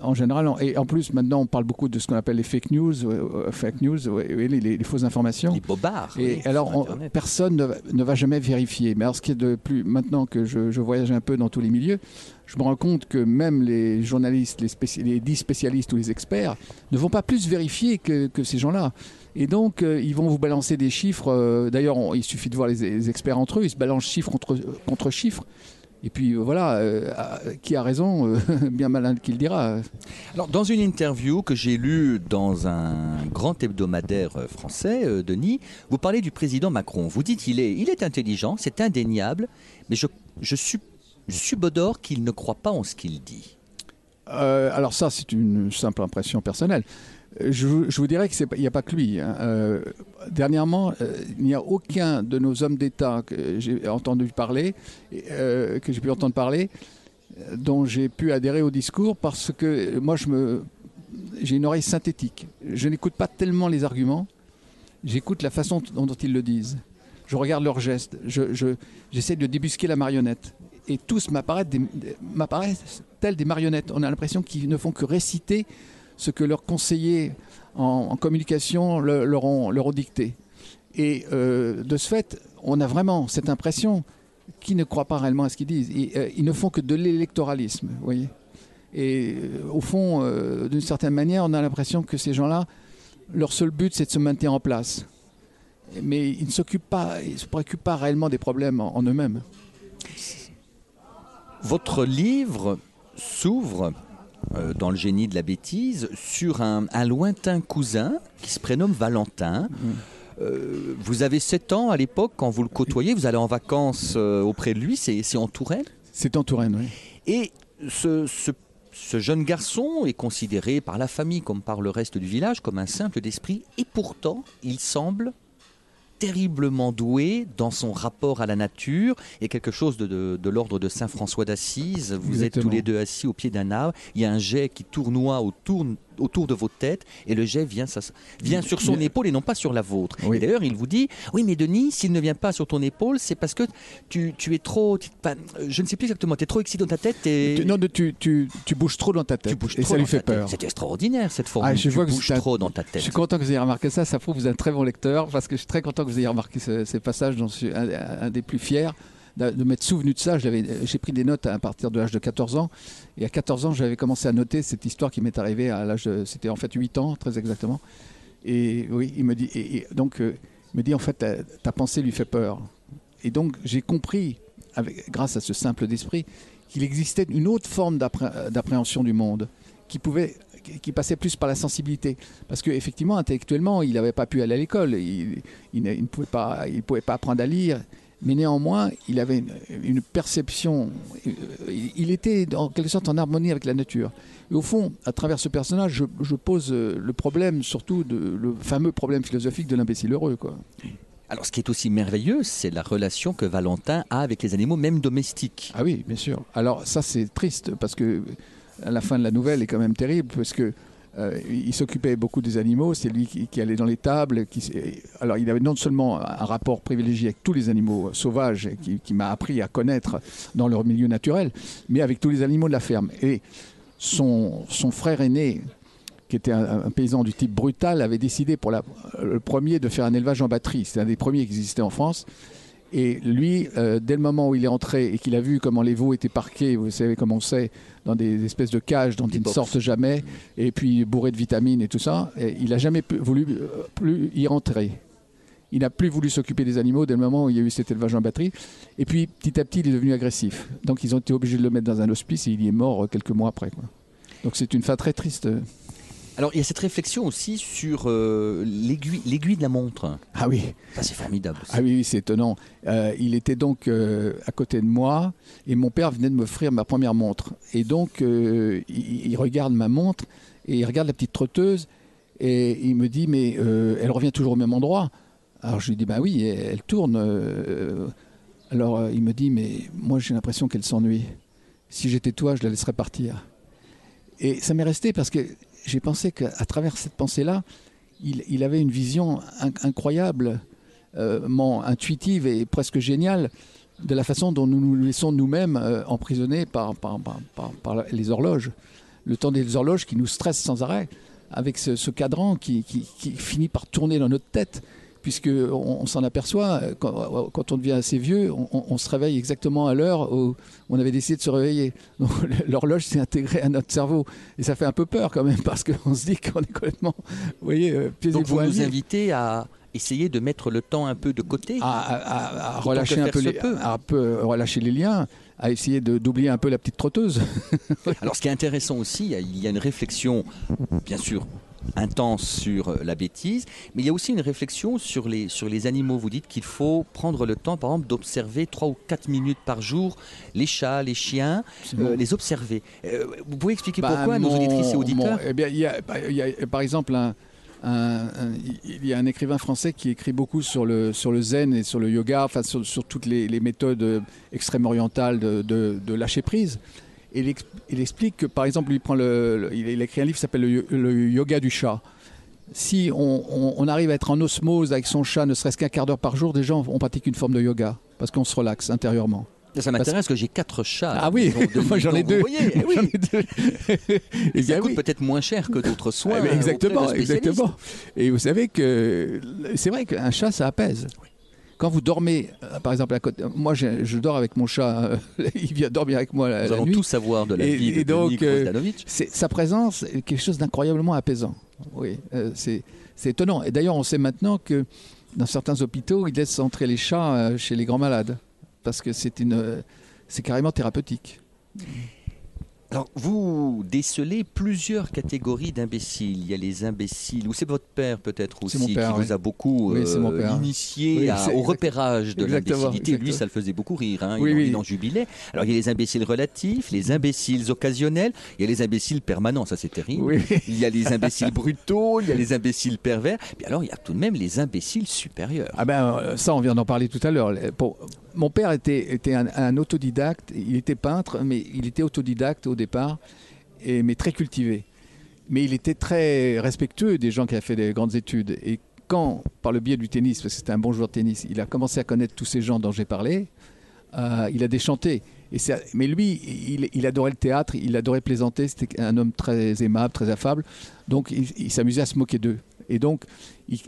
S7: en général, et en plus, maintenant, on parle beaucoup de ce qu'on appelle les fake news, euh, euh, fake news, ouais, ouais, les, les- les fausses informations.
S1: Les bobards.
S7: Et
S1: oui,
S7: alors, on- personne ne va, ne va jamais vérifier. Mais alors, ce qui est de plus, maintenant que je, je voyage un peu dans tous les milieux, je me rends compte que même les journalistes, les, spéci- les dits spécialistes ou les experts ne vont pas plus vérifier que, que ces gens-là. Et donc, euh, ils vont vous balancer des chiffres. euh, D'ailleurs, il suffit de voir les, les experts entre eux. Ils se balancent chiffre contre, contre chiffre. Et puis, euh, voilà, euh, qui a raison euh, Bien malin qui le dira.
S1: Alors, dans une interview que j'ai lue dans un grand hebdomadaire français, Denis, vous parlez du président Macron. Vous dites qu'il est, il est intelligent, c'est indéniable, mais je, subodore qu'il ne croit pas en ce qu'il dit.
S7: Euh, alors ça, c'est une simple impression personnelle. Je, vous- dirais qu'il n'y a pas que lui. hein. Euh, dernièrement, euh, il n'y a aucun de nos hommes d'État que j'ai entendu parler, euh, que j'ai pu entendre parler, dont j'ai pu adhérer au discours parce que moi, j'ai une oreille synthétique. Je n'écoute pas tellement les arguments, j'écoute la façon dont, ils le disent. Je regarde leurs gestes, je, je- j'essaie de débusquer la marionnette. Et tous m'apparaissent tels des marionnettes. On a l'impression qu'ils ne font que réciter ce que leurs conseillers en, communication le- leur, ont, leur ont dicté. Et euh, de ce fait, on a vraiment cette impression qu'ils ne croient pas réellement à ce qu'ils disent. Et, euh, ils ne font que de l'électoralisme, vous voyez. Et euh, au fond, d'une certaine manière, on a l'impression que ces gens-là, leur seul but, c'est de se maintenir en place. Mais ils ne s'occupent pas, ils se préoccupent pas réellement des problèmes en eux-mêmes.
S1: Votre livre s'ouvre euh, dans le génie de la bêtise sur un, un lointain cousin qui se prénomme Valentin. Euh, vous avez 7 ans à l'époque quand vous le côtoyez, vous allez en vacances euh, auprès de lui, c'est c'est en Touraine.
S7: C'est en Touraine, oui.
S1: Et ce, ce- ce jeune garçon est considéré par la famille comme par le reste du village comme un simple d'esprit, et pourtant il semble terriblement doué dans son rapport à la nature. Et quelque chose de, de- de l'ordre de Saint François d'Assise. Vous êtes tous les deux assis au pied d'un arbre, il y a un jet qui tournoie autour, autour de vos têtes et le jet vient, vient sur son épaule et non pas sur la vôtre.
S7: Oui.
S1: Et d'ailleurs, il vous dit, oui mais Denis, s'il ne vient pas sur ton épaule, c'est parce que tu, tu es trop... tu- je ne sais plus exactement, tu es trop excité dans ta tête et...
S7: Non, tu, tu, tu bouges trop dans ta tête.
S1: Tu bouges
S7: et
S1: trop
S7: ça lui fait
S1: tête.
S7: peur.
S1: C'est extraordinaire cette formule.
S7: Ah, je
S1: tu
S7: vois que
S1: bouges trop dans ta
S7: Je
S1: tête.
S7: suis content que vous ayez remarqué ça. Ça prouve que vous êtes un très bon lecteur parce que je suis très content que vous ayez remarqué ce- ces passages dont je suis un, un des plus fiers de, m'être souvenu de ça. L'avais- J'ai pris des notes à partir de l'âge de 14 ans. Et à 14 ans, j'avais commencé à noter cette histoire qui m'est arrivée à l'âge de. C'était en fait 8 ans, très exactement. Et oui, il me dit. Et, donc, euh, me dit en fait, ta, pensée lui fait peur. Et donc, j'ai compris, avec, grâce à ce simple d'esprit, qu'il existait une autre forme d'appré- d'appréhension du monde qui pouvait qui- passait plus par la sensibilité parce qu'effectivement intellectuellement il n'avait pas pu aller à l'école il, il ne pouvait pas il pouvait pas apprendre à lire mais néanmoins il avait une, une perception euh, il, il était en quelque sorte en harmonie avec la nature et au fond à travers ce personnage je, je pose euh, le problème surtout de, le fameux problème philosophique de l'imbécile heureux quoi
S1: Alors, ce qui est aussi merveilleux, c'est la relation que Valentin a avec les animaux, même domestiques.
S7: Ah oui, bien sûr. Alors ça c'est triste parce que à la fin de la nouvelle est quand même terrible parce que euh, il s'occupait beaucoup des animaux, c'est lui qui, allait dans les tables. Qui, alors il avait non seulement un rapport privilégié avec tous les animaux sauvages et qui, m'a appris à connaître dans leur milieu naturel, mais avec tous les animaux de la ferme. Et son, frère aîné, qui était un, paysan du type brutal, avait décidé pour le premier de faire un élevage en batterie. C'est un des premiers qui existait en France. Et lui, euh, dès le moment où il est entré et qu'il a vu comment les veaux étaient parqués, vous savez comment on sait, dans des espèces de cages dont
S1: Des
S7: ils ne sortent jamais, et puis bourrés de vitamines et tout ça, et il n'a jamais voulu euh, plus y rentrer. Il n'a plus voulu s'occuper des animaux dès le moment où il y a eu cet élevage en batterie. Et puis, petit à petit, il est devenu agressif. Donc, ils ont été obligés de le mettre dans un hospice et il y est mort quelques mois après. quoi. Donc, c'est une fin très triste.
S1: Alors, il y a cette réflexion aussi sur euh, l'aiguille de la montre.
S7: Ah oui,
S1: Ça, c'est formidable aussi.
S7: ah oui, oui, c'est étonnant. Euh, il était donc euh, à côté de moi et mon père venait de m'offrir ma première montre. Et donc, il, il regarde ma montre et il regarde la petite trotteuse et il me dit, mais elle revient toujours au même endroit. Alors je lui dis, bah oui, elle, elle tourne. alors il me dit, mais moi j'ai l'impression qu'elle s'ennuie. Si j'étais toi, je la laisserais partir. Et ça m'est resté parce que j'ai pensé qu'à travers cette pensée-là, il, avait une vision in- incroyable, euh, intuitive et presque géniale de la façon dont nous nous laissons nous-mêmes euh, emprisonnés par, les horloges. Le temps des horloges qui nous stressent sans arrêt, avec ce, cadran qui finit par tourner dans notre tête, puisque on, on s'en aperçoit, euh, quand, quand on devient assez vieux, on, on- on se réveille exactement à l'heure où on avait décidé de se réveiller. Donc l'horloge s'est intégrée à notre cerveau. Et ça fait un peu peur quand même, parce qu'on se dit qu'on est complètement, vous voyez, euh, pieds et
S1: Donc, vous
S7: poings
S1: nous
S7: liés.
S1: invitez à essayer de mettre le temps un peu de côté.
S7: à, relâcher un peu, les, à peu relâcher les liens, à essayer d'oublier un peu la petite trotteuse.
S1: Alors, ce qui est intéressant aussi, il y a une réflexion, bien sûr, intense sur euh, la bêtise, mais il y a aussi une réflexion sur les, sur les animaux. Vous dites qu'il faut prendre le temps, par exemple, d'observer 3 ou 4 minutes par jour les chats, les chiens, euh, les observer. Euh, vous pouvez expliquer
S7: Bah,
S1: pourquoi à nos auditrices et auditeurs
S7: mon- eh bien, il y a, il y a, par exemple, un, un- un- il y a un écrivain français qui écrit beaucoup sur le, sur le zen et sur le yoga, enfin sur, sur toutes les, les méthodes extrêmes orientales de, de- de lâcher prise. Et il, ex- il explique que, par exemple, lui prend le, le- il, il écrit un livre qui s'appelle le, yo- le yoga du chat. Si on, on- on arrive à être en osmose avec son chat, ne serait-ce qu'un quart d'heure par jour, déjà on, on pratique une forme de yoga parce qu'on se relaxe intérieurement.
S1: Ça m'intéresse parce que j'ai 4 chats.
S7: Ah oui, moi j'en ai deux.
S1: Vous voyez, eh oui.
S7: Ai deux. Eh
S1: ça coûte
S7: oui.
S1: peut-être moins cher que d'autres soins.
S7: Ah, mais
S1: auprès
S7: exactement, exactement. Et vous savez que c'est vrai qu'un chat, ça apaise. Quand vous dormez, euh, par exemple, à côté, moi je, je dors avec mon chat, euh, il vient dormir avec moi la,
S1: Nous
S7: la
S1: allons
S7: nuit.
S1: tout savoir de la
S7: Et-
S1: vie
S7: et
S1: de
S7: donc, euh, sa présence est quelque chose d'incroyablement apaisant. Oui, euh, c'est étonnant. Et d'ailleurs, on sait maintenant que dans certains hôpitaux, ils laissent entrer les chats euh, chez les grands malades parce que c'est une, euh, c'est carrément thérapeutique.
S1: Alors, vous décelez plusieurs catégories d'imbéciles. Il y a les imbéciles, ou c'est votre père peut-être aussi,
S7: père,
S1: qui
S7: oui.
S1: vous a beaucoup
S7: Oui,
S1: euh, initié
S7: Oui,
S1: à-
S7: c'est
S1: au repérage de l'imbécilité. Lui, ça le faisait beaucoup rire. Hein. Il, en- il en jubilait. Alors, il y a les imbéciles relatifs, les imbéciles occasionnels, il y a les imbéciles permanents, ça c'est terrible. Il y a les imbéciles brutaux, il y a les imbéciles pervers. Puis alors, il y a tout de même les imbéciles supérieurs.
S7: Ah ben euh, ça, on vient d'en parler tout à l'heure. Pour- Mon père était, un, autodidacte. Il était peintre, mais il était autodidacte au départ, mais très cultivé. Mais il était très respectueux des gens qui avaient fait des grandes études. Et quand, par le biais du tennis, parce que c'était un bon joueur de tennis, il a commencé à connaître tous ces gens dont j'ai parlé, euh, il a déchanté. Et mais lui, il, il adorait le théâtre, il adorait plaisanter, c'était un homme très aimable, très affable. Donc il, il s'amusait à se moquer d'eux. Et donc, il-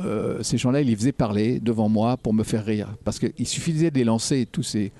S7: euh, ces gens-là, il les faisait parler devant moi pour me faire rire. Parce qu'il suffisait de les lancer, tous ces,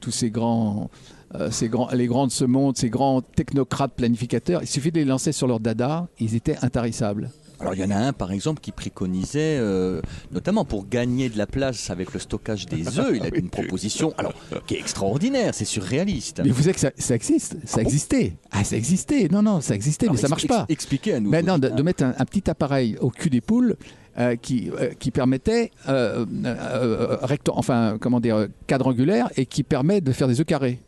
S7: tous ces grands, euh, ces grands, les grands de ce monde, ces grands technocrates planificateurs, il suffit de les lancer sur leur dada, ils étaient intarissables.
S1: Alors il y en a un par exemple qui préconisait, euh, notamment pour gagner de la place avec le stockage des œufs, il a une proposition alors, qui est extraordinaire, c'est surréaliste.
S7: Mais vous savez que ça, ça existe, ça existait. Ah, ça existait. Non, non, ça existait,
S1: Alors,
S7: mais ça marche pas.
S1: Expliquez à nous.
S7: Maintenant, de, de mettre un, un petit appareil au cul des poules euh, qui, euh, qui permettait, euh, recto- enfin, comment dire, quadrangulaire et qui permet de faire des œufs carrés.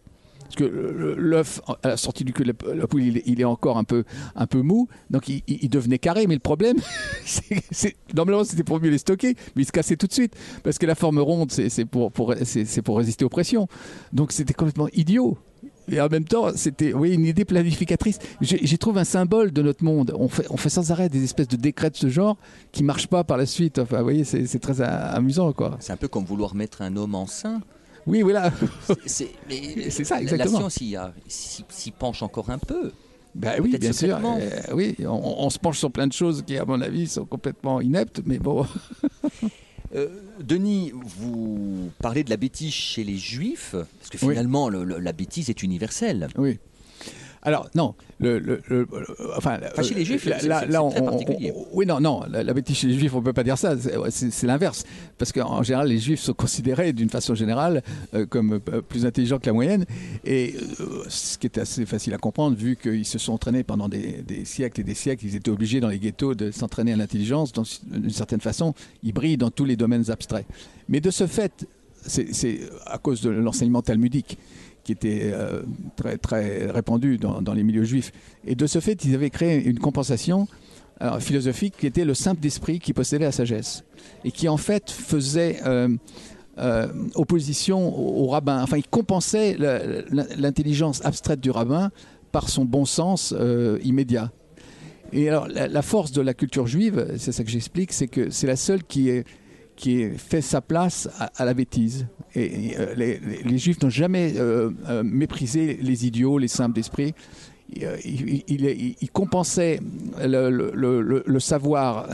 S7: Parce que l'œuf, à la sortie du cul de la, poule, il est, encore un peu, un peu mou, donc il, devenait carré. Mais le problème, normalement c'était pour mieux les stocker, mais il se cassait tout de suite. Parce que la forme ronde, c'est pour résister aux pressions. Donc c'était complètement idiot. Et en même temps, c'était oui, une idée planificatrice. J'y trouve un symbole de notre monde. On fait, on fait sans arrêt des espèces de décrets de ce genre qui marchent pas par la suite. Enfin, vous voyez, c'est très a- amusant.
S1: C'est un peu comme vouloir mettre un homme enceint.
S7: Oui, voilà.
S1: C'est
S7: ça, exactement.
S1: La science s'y penche encore un peu.
S7: Ben oui, bien sûr. Euh, oui, on, on se penche sur plein de choses qui, à mon avis, sont complètement ineptes, mais bon.
S1: Euh, Denis, vous parlez de la bêtise chez les juifs, parce que
S7: Oui.
S1: finalement le- le- la bêtise est universelle.
S7: Oui. Alors non, le, le- le- le- enfin,
S1: Enfin, chez les Juifs,
S7: là,
S1: très
S7: on-
S1: particulier.
S7: on- oui, non, non, la, la bêtise chez les Juifs, on peut pas dire ça. C'est- l'inverse, parce qu'en général, les Juifs sont considérés d'une façon générale euh, comme euh, plus intelligents que la moyenne, et euh, ce qui est assez facile à comprendre vu qu'ils se sont entraînés pendant des, des siècles et des siècles. Ils étaient obligés dans les ghettos de s'entraîner à l'intelligence. Donc, D'une certaine façon, ils brillent dans tous les domaines abstraits. Mais de ce fait, c'est c'est à cause de l'enseignement talmudique qui était euh, très, très répandu dans, les milieux juifs. Et de ce fait, ils avaient créé une compensation alors, philosophique qui était le simple d'esprit qui possédait la sagesse et qui en fait faisait euh, euh, opposition au, rabbin. Enfin, il compensait l'intelligence abstraite du rabbin par son bon sens euh, immédiat. Et alors, la, la force de la culture juive, c'est ça que j'explique, c'est que c'est la seule qui est qui fait sa place à, la bêtise. Et, euh, les, juifs n'ont jamais euh, euh, méprisé les idiots, les simples d'esprit. Il, euh, il- le, savoir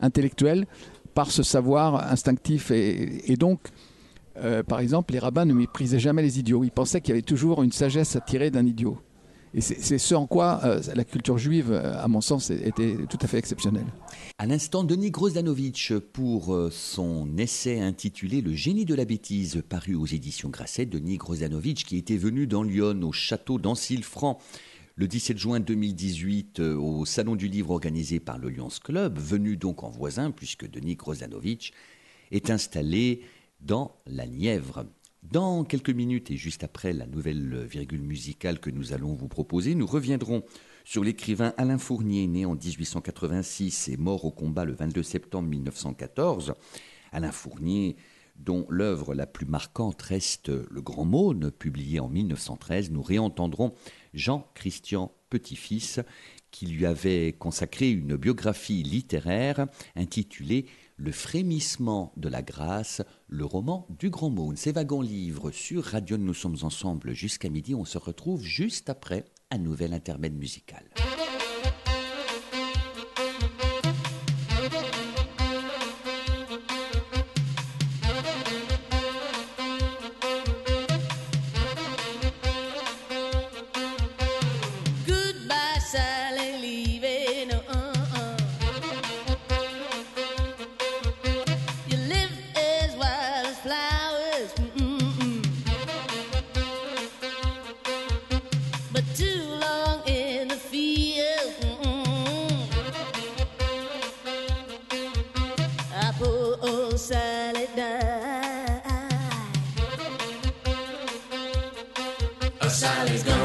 S7: intellectuel par ce savoir instinctif. Et, donc, par exemple, les rabbins ne méprisaient jamais les idiots. Ils pensaient qu'il y avait toujours une sagesse à tirer d'un idiot. Et c'est ce en quoi euh, la culture juive, euh, à mon sens, était tout à fait exceptionnelle.
S1: À l'instant, Denis Grozanovic pour euh, son essai intitulé Le génie de la bêtise, paru aux éditions Grasset. Denis Grozanovic qui était venu dans Lyon au château d'Ancille-Franc le 17 juin 2018 euh, au Salon du Livre organisé par le Lyons Club, venu donc en voisin puisque Denis Grozanovic est installé dans la Nièvre. Dans quelques minutes et juste après la nouvelle virgule musicale que nous allons vous proposer, nous reviendrons sur l'écrivain Alain Fournier, né en 1886 et mort au combat le 22 septembre 1914. Alain Fournier, dont l'œuvre la plus marquante reste Le Grand Maune, publié en 1913, nous réentendrons Jean-Christian Petit-Fils, qui lui avait consacré une biographie littéraire intitulée Le frémissement de la grâce, le roman du Grand Maune. C'est Wagon Livre sur Radio Nous sommes ensemble jusqu'à midi. On se retrouve juste après un nouvel intermède musical.
S8: Charlie's gone.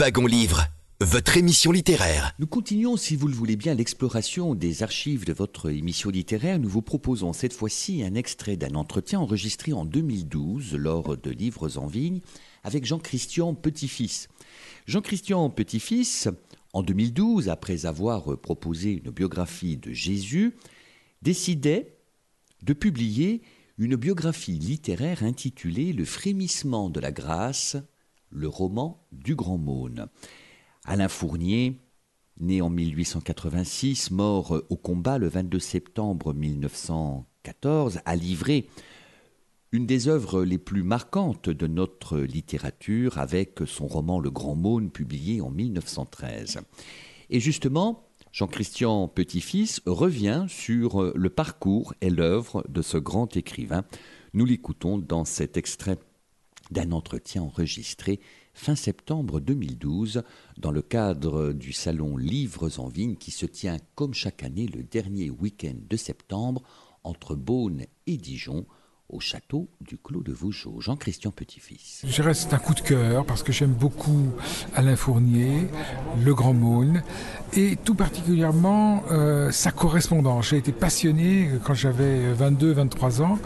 S3: Wagon Livre, votre émission littéraire.
S1: Nous continuons, si vous le voulez bien, l'exploration des archives de votre émission littéraire. Nous vous proposons cette fois-ci un extrait d'un entretien enregistré en 2012 lors de Livres en Vigne avec Jean-Christian Petit-Fils. Jean-Christian Petit-Fils, en 2012, après avoir proposé une biographie de Jésus, décidait de publier une biographie littéraire intitulée Le frémissement de la grâce, le roman du Grand Maune. Alain Fournier, né en 1886, mort au combat le 22 septembre 1914, a livré une des œuvres les plus marquantes de notre littérature avec son roman Le Grand Maune publié en 1913. Et justement, Jean-Christian Petit-Fils revient sur le parcours et l'œuvre de ce grand écrivain. Nous l'écoutons dans cet extrait d'un entretien enregistré fin septembre 2012 dans le cadre du salon Livres en Vigne qui se tient comme chaque année le dernier week-end de septembre entre Beaune et Dijon au château du Clos de Vougeot. Jean-Christian Petit-Fils.
S9: Je c'est un coup de cœur parce que j'aime beaucoup Alain Fournier, Le Grand Maune et tout particulièrement euh, sa correspondance. J'ai été passionné quand j'avais 22-23 ans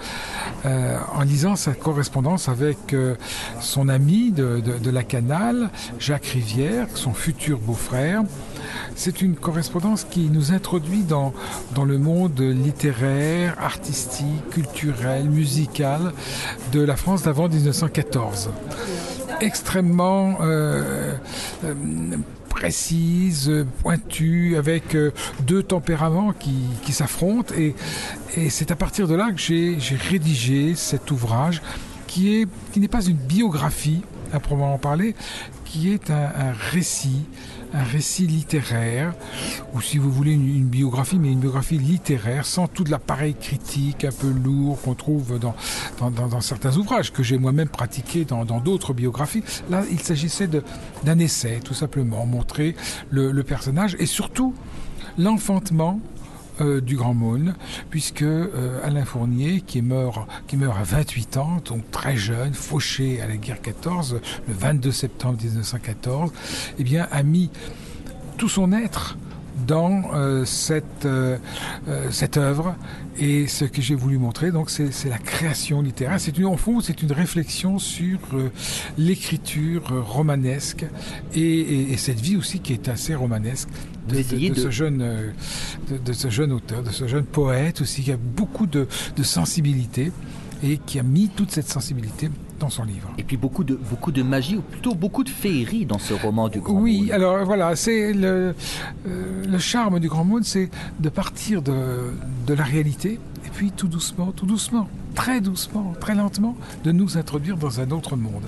S9: euh, en lisant sa correspondance avec euh, son ami de, de- de la Canale, Jacques Rivière, son futur beau-frère. C'est une correspondance qui nous introduit dans, dans le monde littéraire, artistique, culturel, musical de la France d'avant 1914 extrêmement euh, euh, précise, pointue, avec euh, deux tempéraments qui, qui s'affrontent. Et, et c'est à partir de là que j'ai rédigé cet ouvrage qui est qui n'est pas une biographie à proprement parler, qui est un récit, un récit littéraire, ou si vous voulez une, biographie, mais une biographie littéraire, sans tout l'appareil critique un peu lourd qu'on trouve dans, certains ouvrages que j'ai moi-même pratiqué dans d'autres biographies. Là, il s'agissait d'un essai, tout simplement, montrer le personnage et surtout l'enfantement euh, du Grand Maune, puisque euh, Alain Fournier, qui, qui meurt à 28 ans, donc très jeune, fauché à la guerre 14, le 22 septembre 1914, eh bien, a mis tout son être dans euh, cette, euh, euh, cette œuvre. Et ce que j'ai voulu montrer donc c'est c'est la création littéraire. C'est une en fond c'est une réflexion sur euh, l'écriture romanesque. Et, et- et cette vie aussi qui est assez romanesque de,
S5: Vous essayez
S9: de- de
S5: de-
S9: ce jeune de, de ce jeune auteur de ce jeune poète aussi qui a beaucoup de, de sensibilité et qui a mis toute cette sensibilité dans son livre
S5: Et puis beaucoup de, beaucoup de magie, ou plutôt beaucoup de féerie dans ce roman du Grand
S9: Oui,
S5: Maune.
S9: alors voilà, c'est le, euh, le charme du Grand Monde, c'est de partir de, de la réalité et puis tout doucement, tout doucement, très doucement, très lentement, de nous introduire dans un autre monde.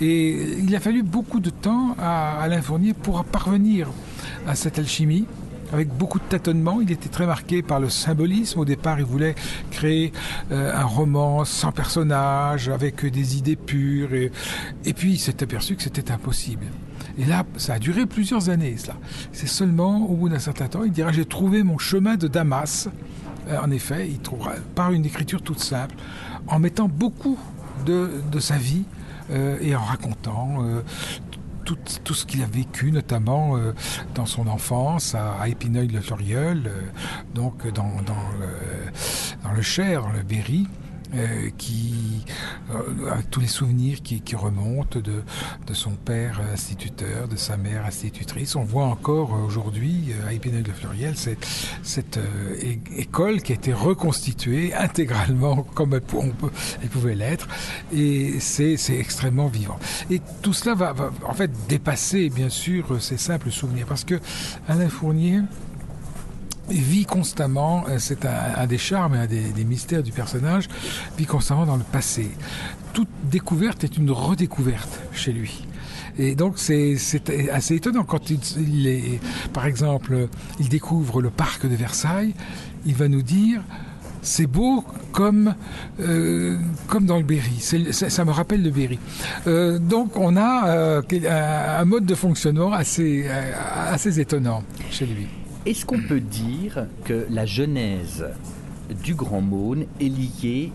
S9: Et il a fallu beaucoup de temps à Alain Fournier pour parvenir à cette alchimie avec beaucoup de tâtonnements. Il était très marqué par le symbolisme. Au départ, il voulait créer euh, un roman sans personnage, avec des idées pures. Et, puis, il s'est aperçu que c'était impossible. Et là, ça a duré plusieurs années. C'est seulement au bout d'un certain temps, il dira J'ai trouvé mon chemin de Damas. Euh, en effet, il trouvera par une écriture toute simple, en mettant beaucoup de, sa vie euh, et en racontant tout, ce qu'il a vécu, notamment euh, dans son enfance à, Épineuil-le-Fleuriol, euh, donc dans, dans, le, dans le Cher, dans le Berry. Euh, qui, euh, tous les souvenirs qui, remontent de, de son père instituteur, de sa mère institutrice. On voit encore euh, aujourd'hui à Épineuil-le-Fleuriel cette, cette euh, é- école qui a été reconstituée intégralement comme elle, pouvait l'être. Et c'est extrêmement vivant. Et tout cela va, va en fait dépasser, bien sûr, ces simples souvenirs. Parce que Alain Fournier vit constamment, euh, c'est un, des charmes et un des, mystères du personnage, vit constamment dans le passé. Toute découverte est une redécouverte chez lui. Et donc c'est assez étonnant quand il, est, par exemple, il découvre le parc de Versailles, il va nous dire c'est beau comme euh, comme dans le Berry. Ça, me rappelle le Berry. Euh, donc on a euh, un, un mode de fonctionnement assez euh, assez étonnant chez lui.
S5: Est-ce qu'on peut dire que la genèse du Grand Maune est liée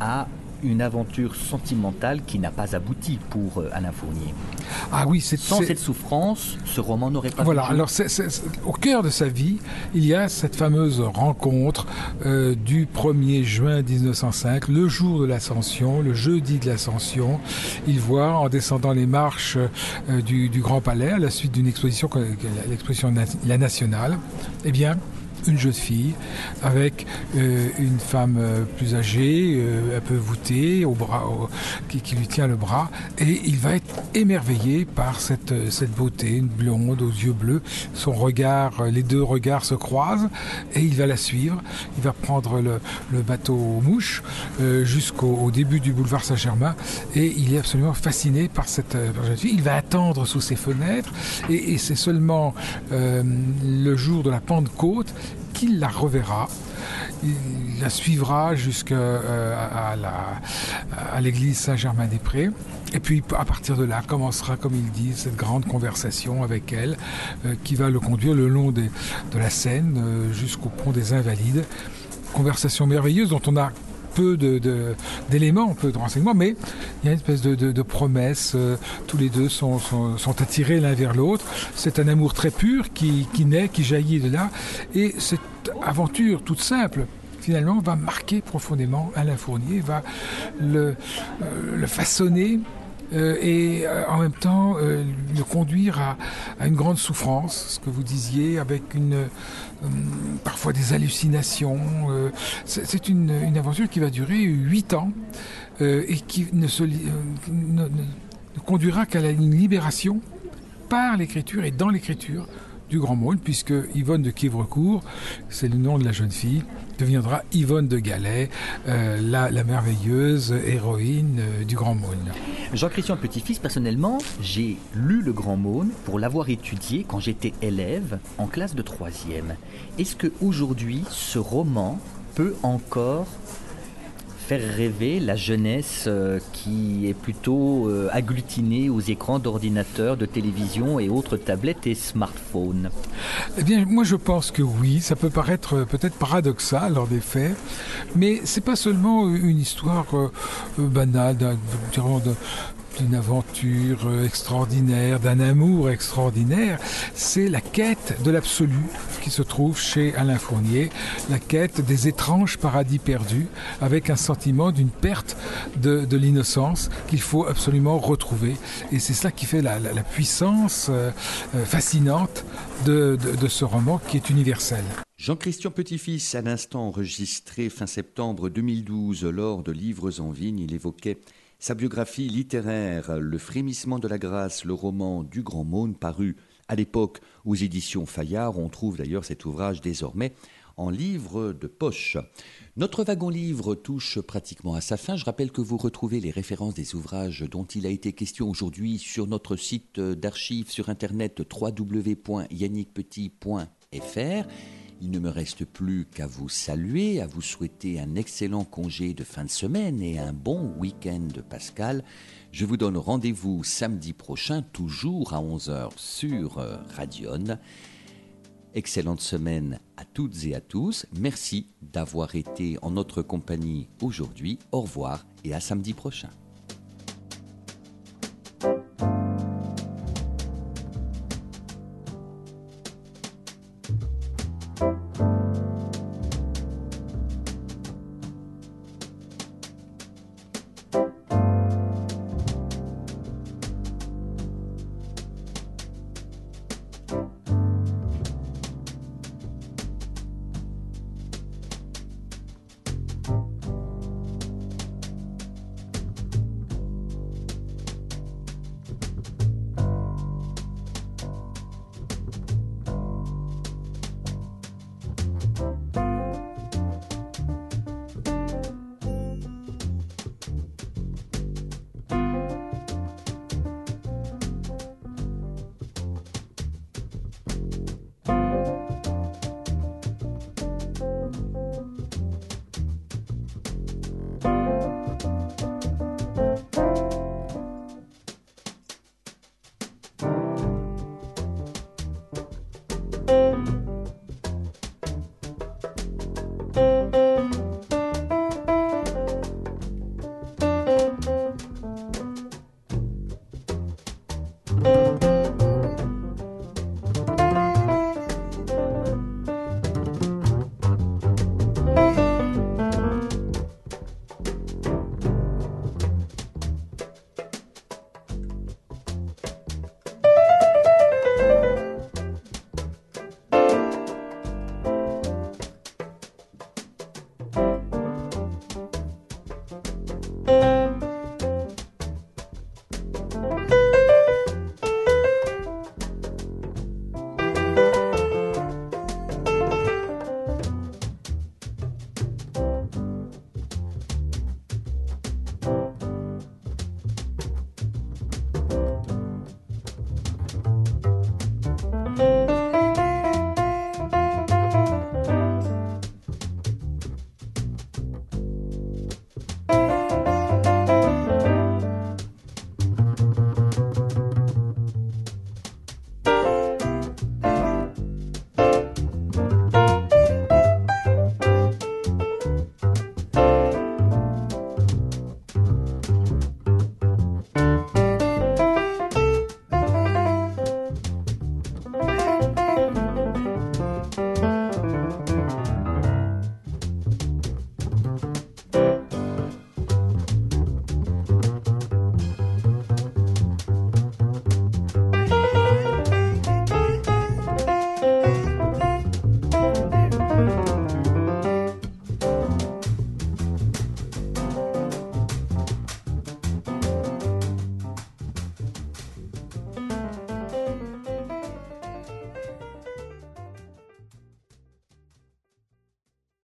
S5: à une aventure sentimentale qui n'a pas abouti pour euh, Alain Fournier.
S9: Ah oui, c'est
S5: Sans cette souffrance, ce roman n'aurait pas
S9: Voilà, alors c'est- au cœur de sa vie, il y a cette fameuse rencontre euh, du 1er juin 1905, le jour de l'Ascension, le jeudi de l'Ascension. Il voit en descendant les marches euh, du, du Grand Palais à la suite d'une exposition, l'exposition La Nationale, eh bien, une jeune fille avec euh, une femme euh, plus âgée, euh, un peu voûtée, au bras, qui, lui tient le bras, et il va être émerveillé par cette, beauté, une blonde aux yeux bleus. Son regard, les deux regards se croisent, et il va la suivre. Il va prendre le, bateau aux mouches jusqu'au au début du boulevard Saint-Germain, et il est absolument fasciné par cette, jeune fille. Il va attendre sous ses fenêtres, et, c'est seulement le jour de la Pentecôte qu'il la reverra. Il la suivra jusqu'à euh, l'église Saint-Germain-des-Prés. Et puis à partir de là commencera, comme il dit, cette grande conversation avec elle euh, qui va le conduire le long de la Seine euh, jusqu'au pont des Invalides. Conversation merveilleuse dont on a peu d'éléments, peu de renseignements, mais il y a une espèce de, promesse. euh, tous les deux sont, attirés l'un vers l'autre. C'est un amour très pur qui, naît, qui jaillit de là. Et cette aventure toute simple, finalement, va marquer profondément Alain Fournier, va le, euh, le façonner. Euh, et euh, en même temps euh, le conduire à, une grande souffrance, ce que vous disiez, avec une, parfois des hallucinations. c'est une, une aventure qui va durer huit ans et qui ne, se, ne- ne- conduira qu'à une libération par l'écriture et dans l'écriture du Grand Maulne, puisque Yvonne de Quievrecourt, c'est le nom de la jeune fille, deviendra Yvonne de Galais, euh, la, merveilleuse héroïne euh, du Grand Maulne.
S5: Jean-Christian Petit-Fils, personnellement, j'ai lu Le Grand Maune pour l'avoir étudié quand j'étais élève en classe de troisième. Est-ce que aujourd'hui, ce roman peut encore rêver la jeunesse euh, qui est plutôt euh, agglutinée aux écrans d'ordinateurs, de télévision et autres tablettes et smartphones.
S9: Eh bien, moi je pense que oui, ça peut paraître euh, peut-être paradoxal des faits, mais c'est pas seulement une histoire banale, d'une aventure euh, extraordinaire, d'un amour extraordinaire, c'est la quête de l'absolu qui se trouve chez Alain Fournier, la quête des étranges paradis perdus, avec un sentiment d'une perte de, l'innocence qu'il faut absolument retrouver. Et c'est cela qui fait la, puissance euh, euh, fascinante de- de ce roman qui est universel.
S1: Jean-Christian Petit-Fils, à l'instant enregistré fin septembre 2012 lors de Livres en Vigne, il évoquait sa biographie littéraire, Le frémissement de la grâce, le roman du Grand Maune, paru à l'époque aux éditions Fayard. On trouve d'ailleurs cet ouvrage désormais en livre de poche. Notre wagon livre touche pratiquement à sa fin. Je rappelle que vous retrouvez les références des ouvrages dont il a été question aujourd'hui sur notre site d'archives sur internet www.yannickpetit.fr. Il ne me reste plus qu'à vous saluer, à vous souhaiter un excellent congé de fin de semaine et un bon week-end de Pascal. Je vous donne rendez-vous samedi prochain, toujours à 11h sur euh, Radion. Excellente semaine à toutes et à tous. Merci d'avoir été en notre compagnie aujourd'hui. Au revoir et à samedi prochain.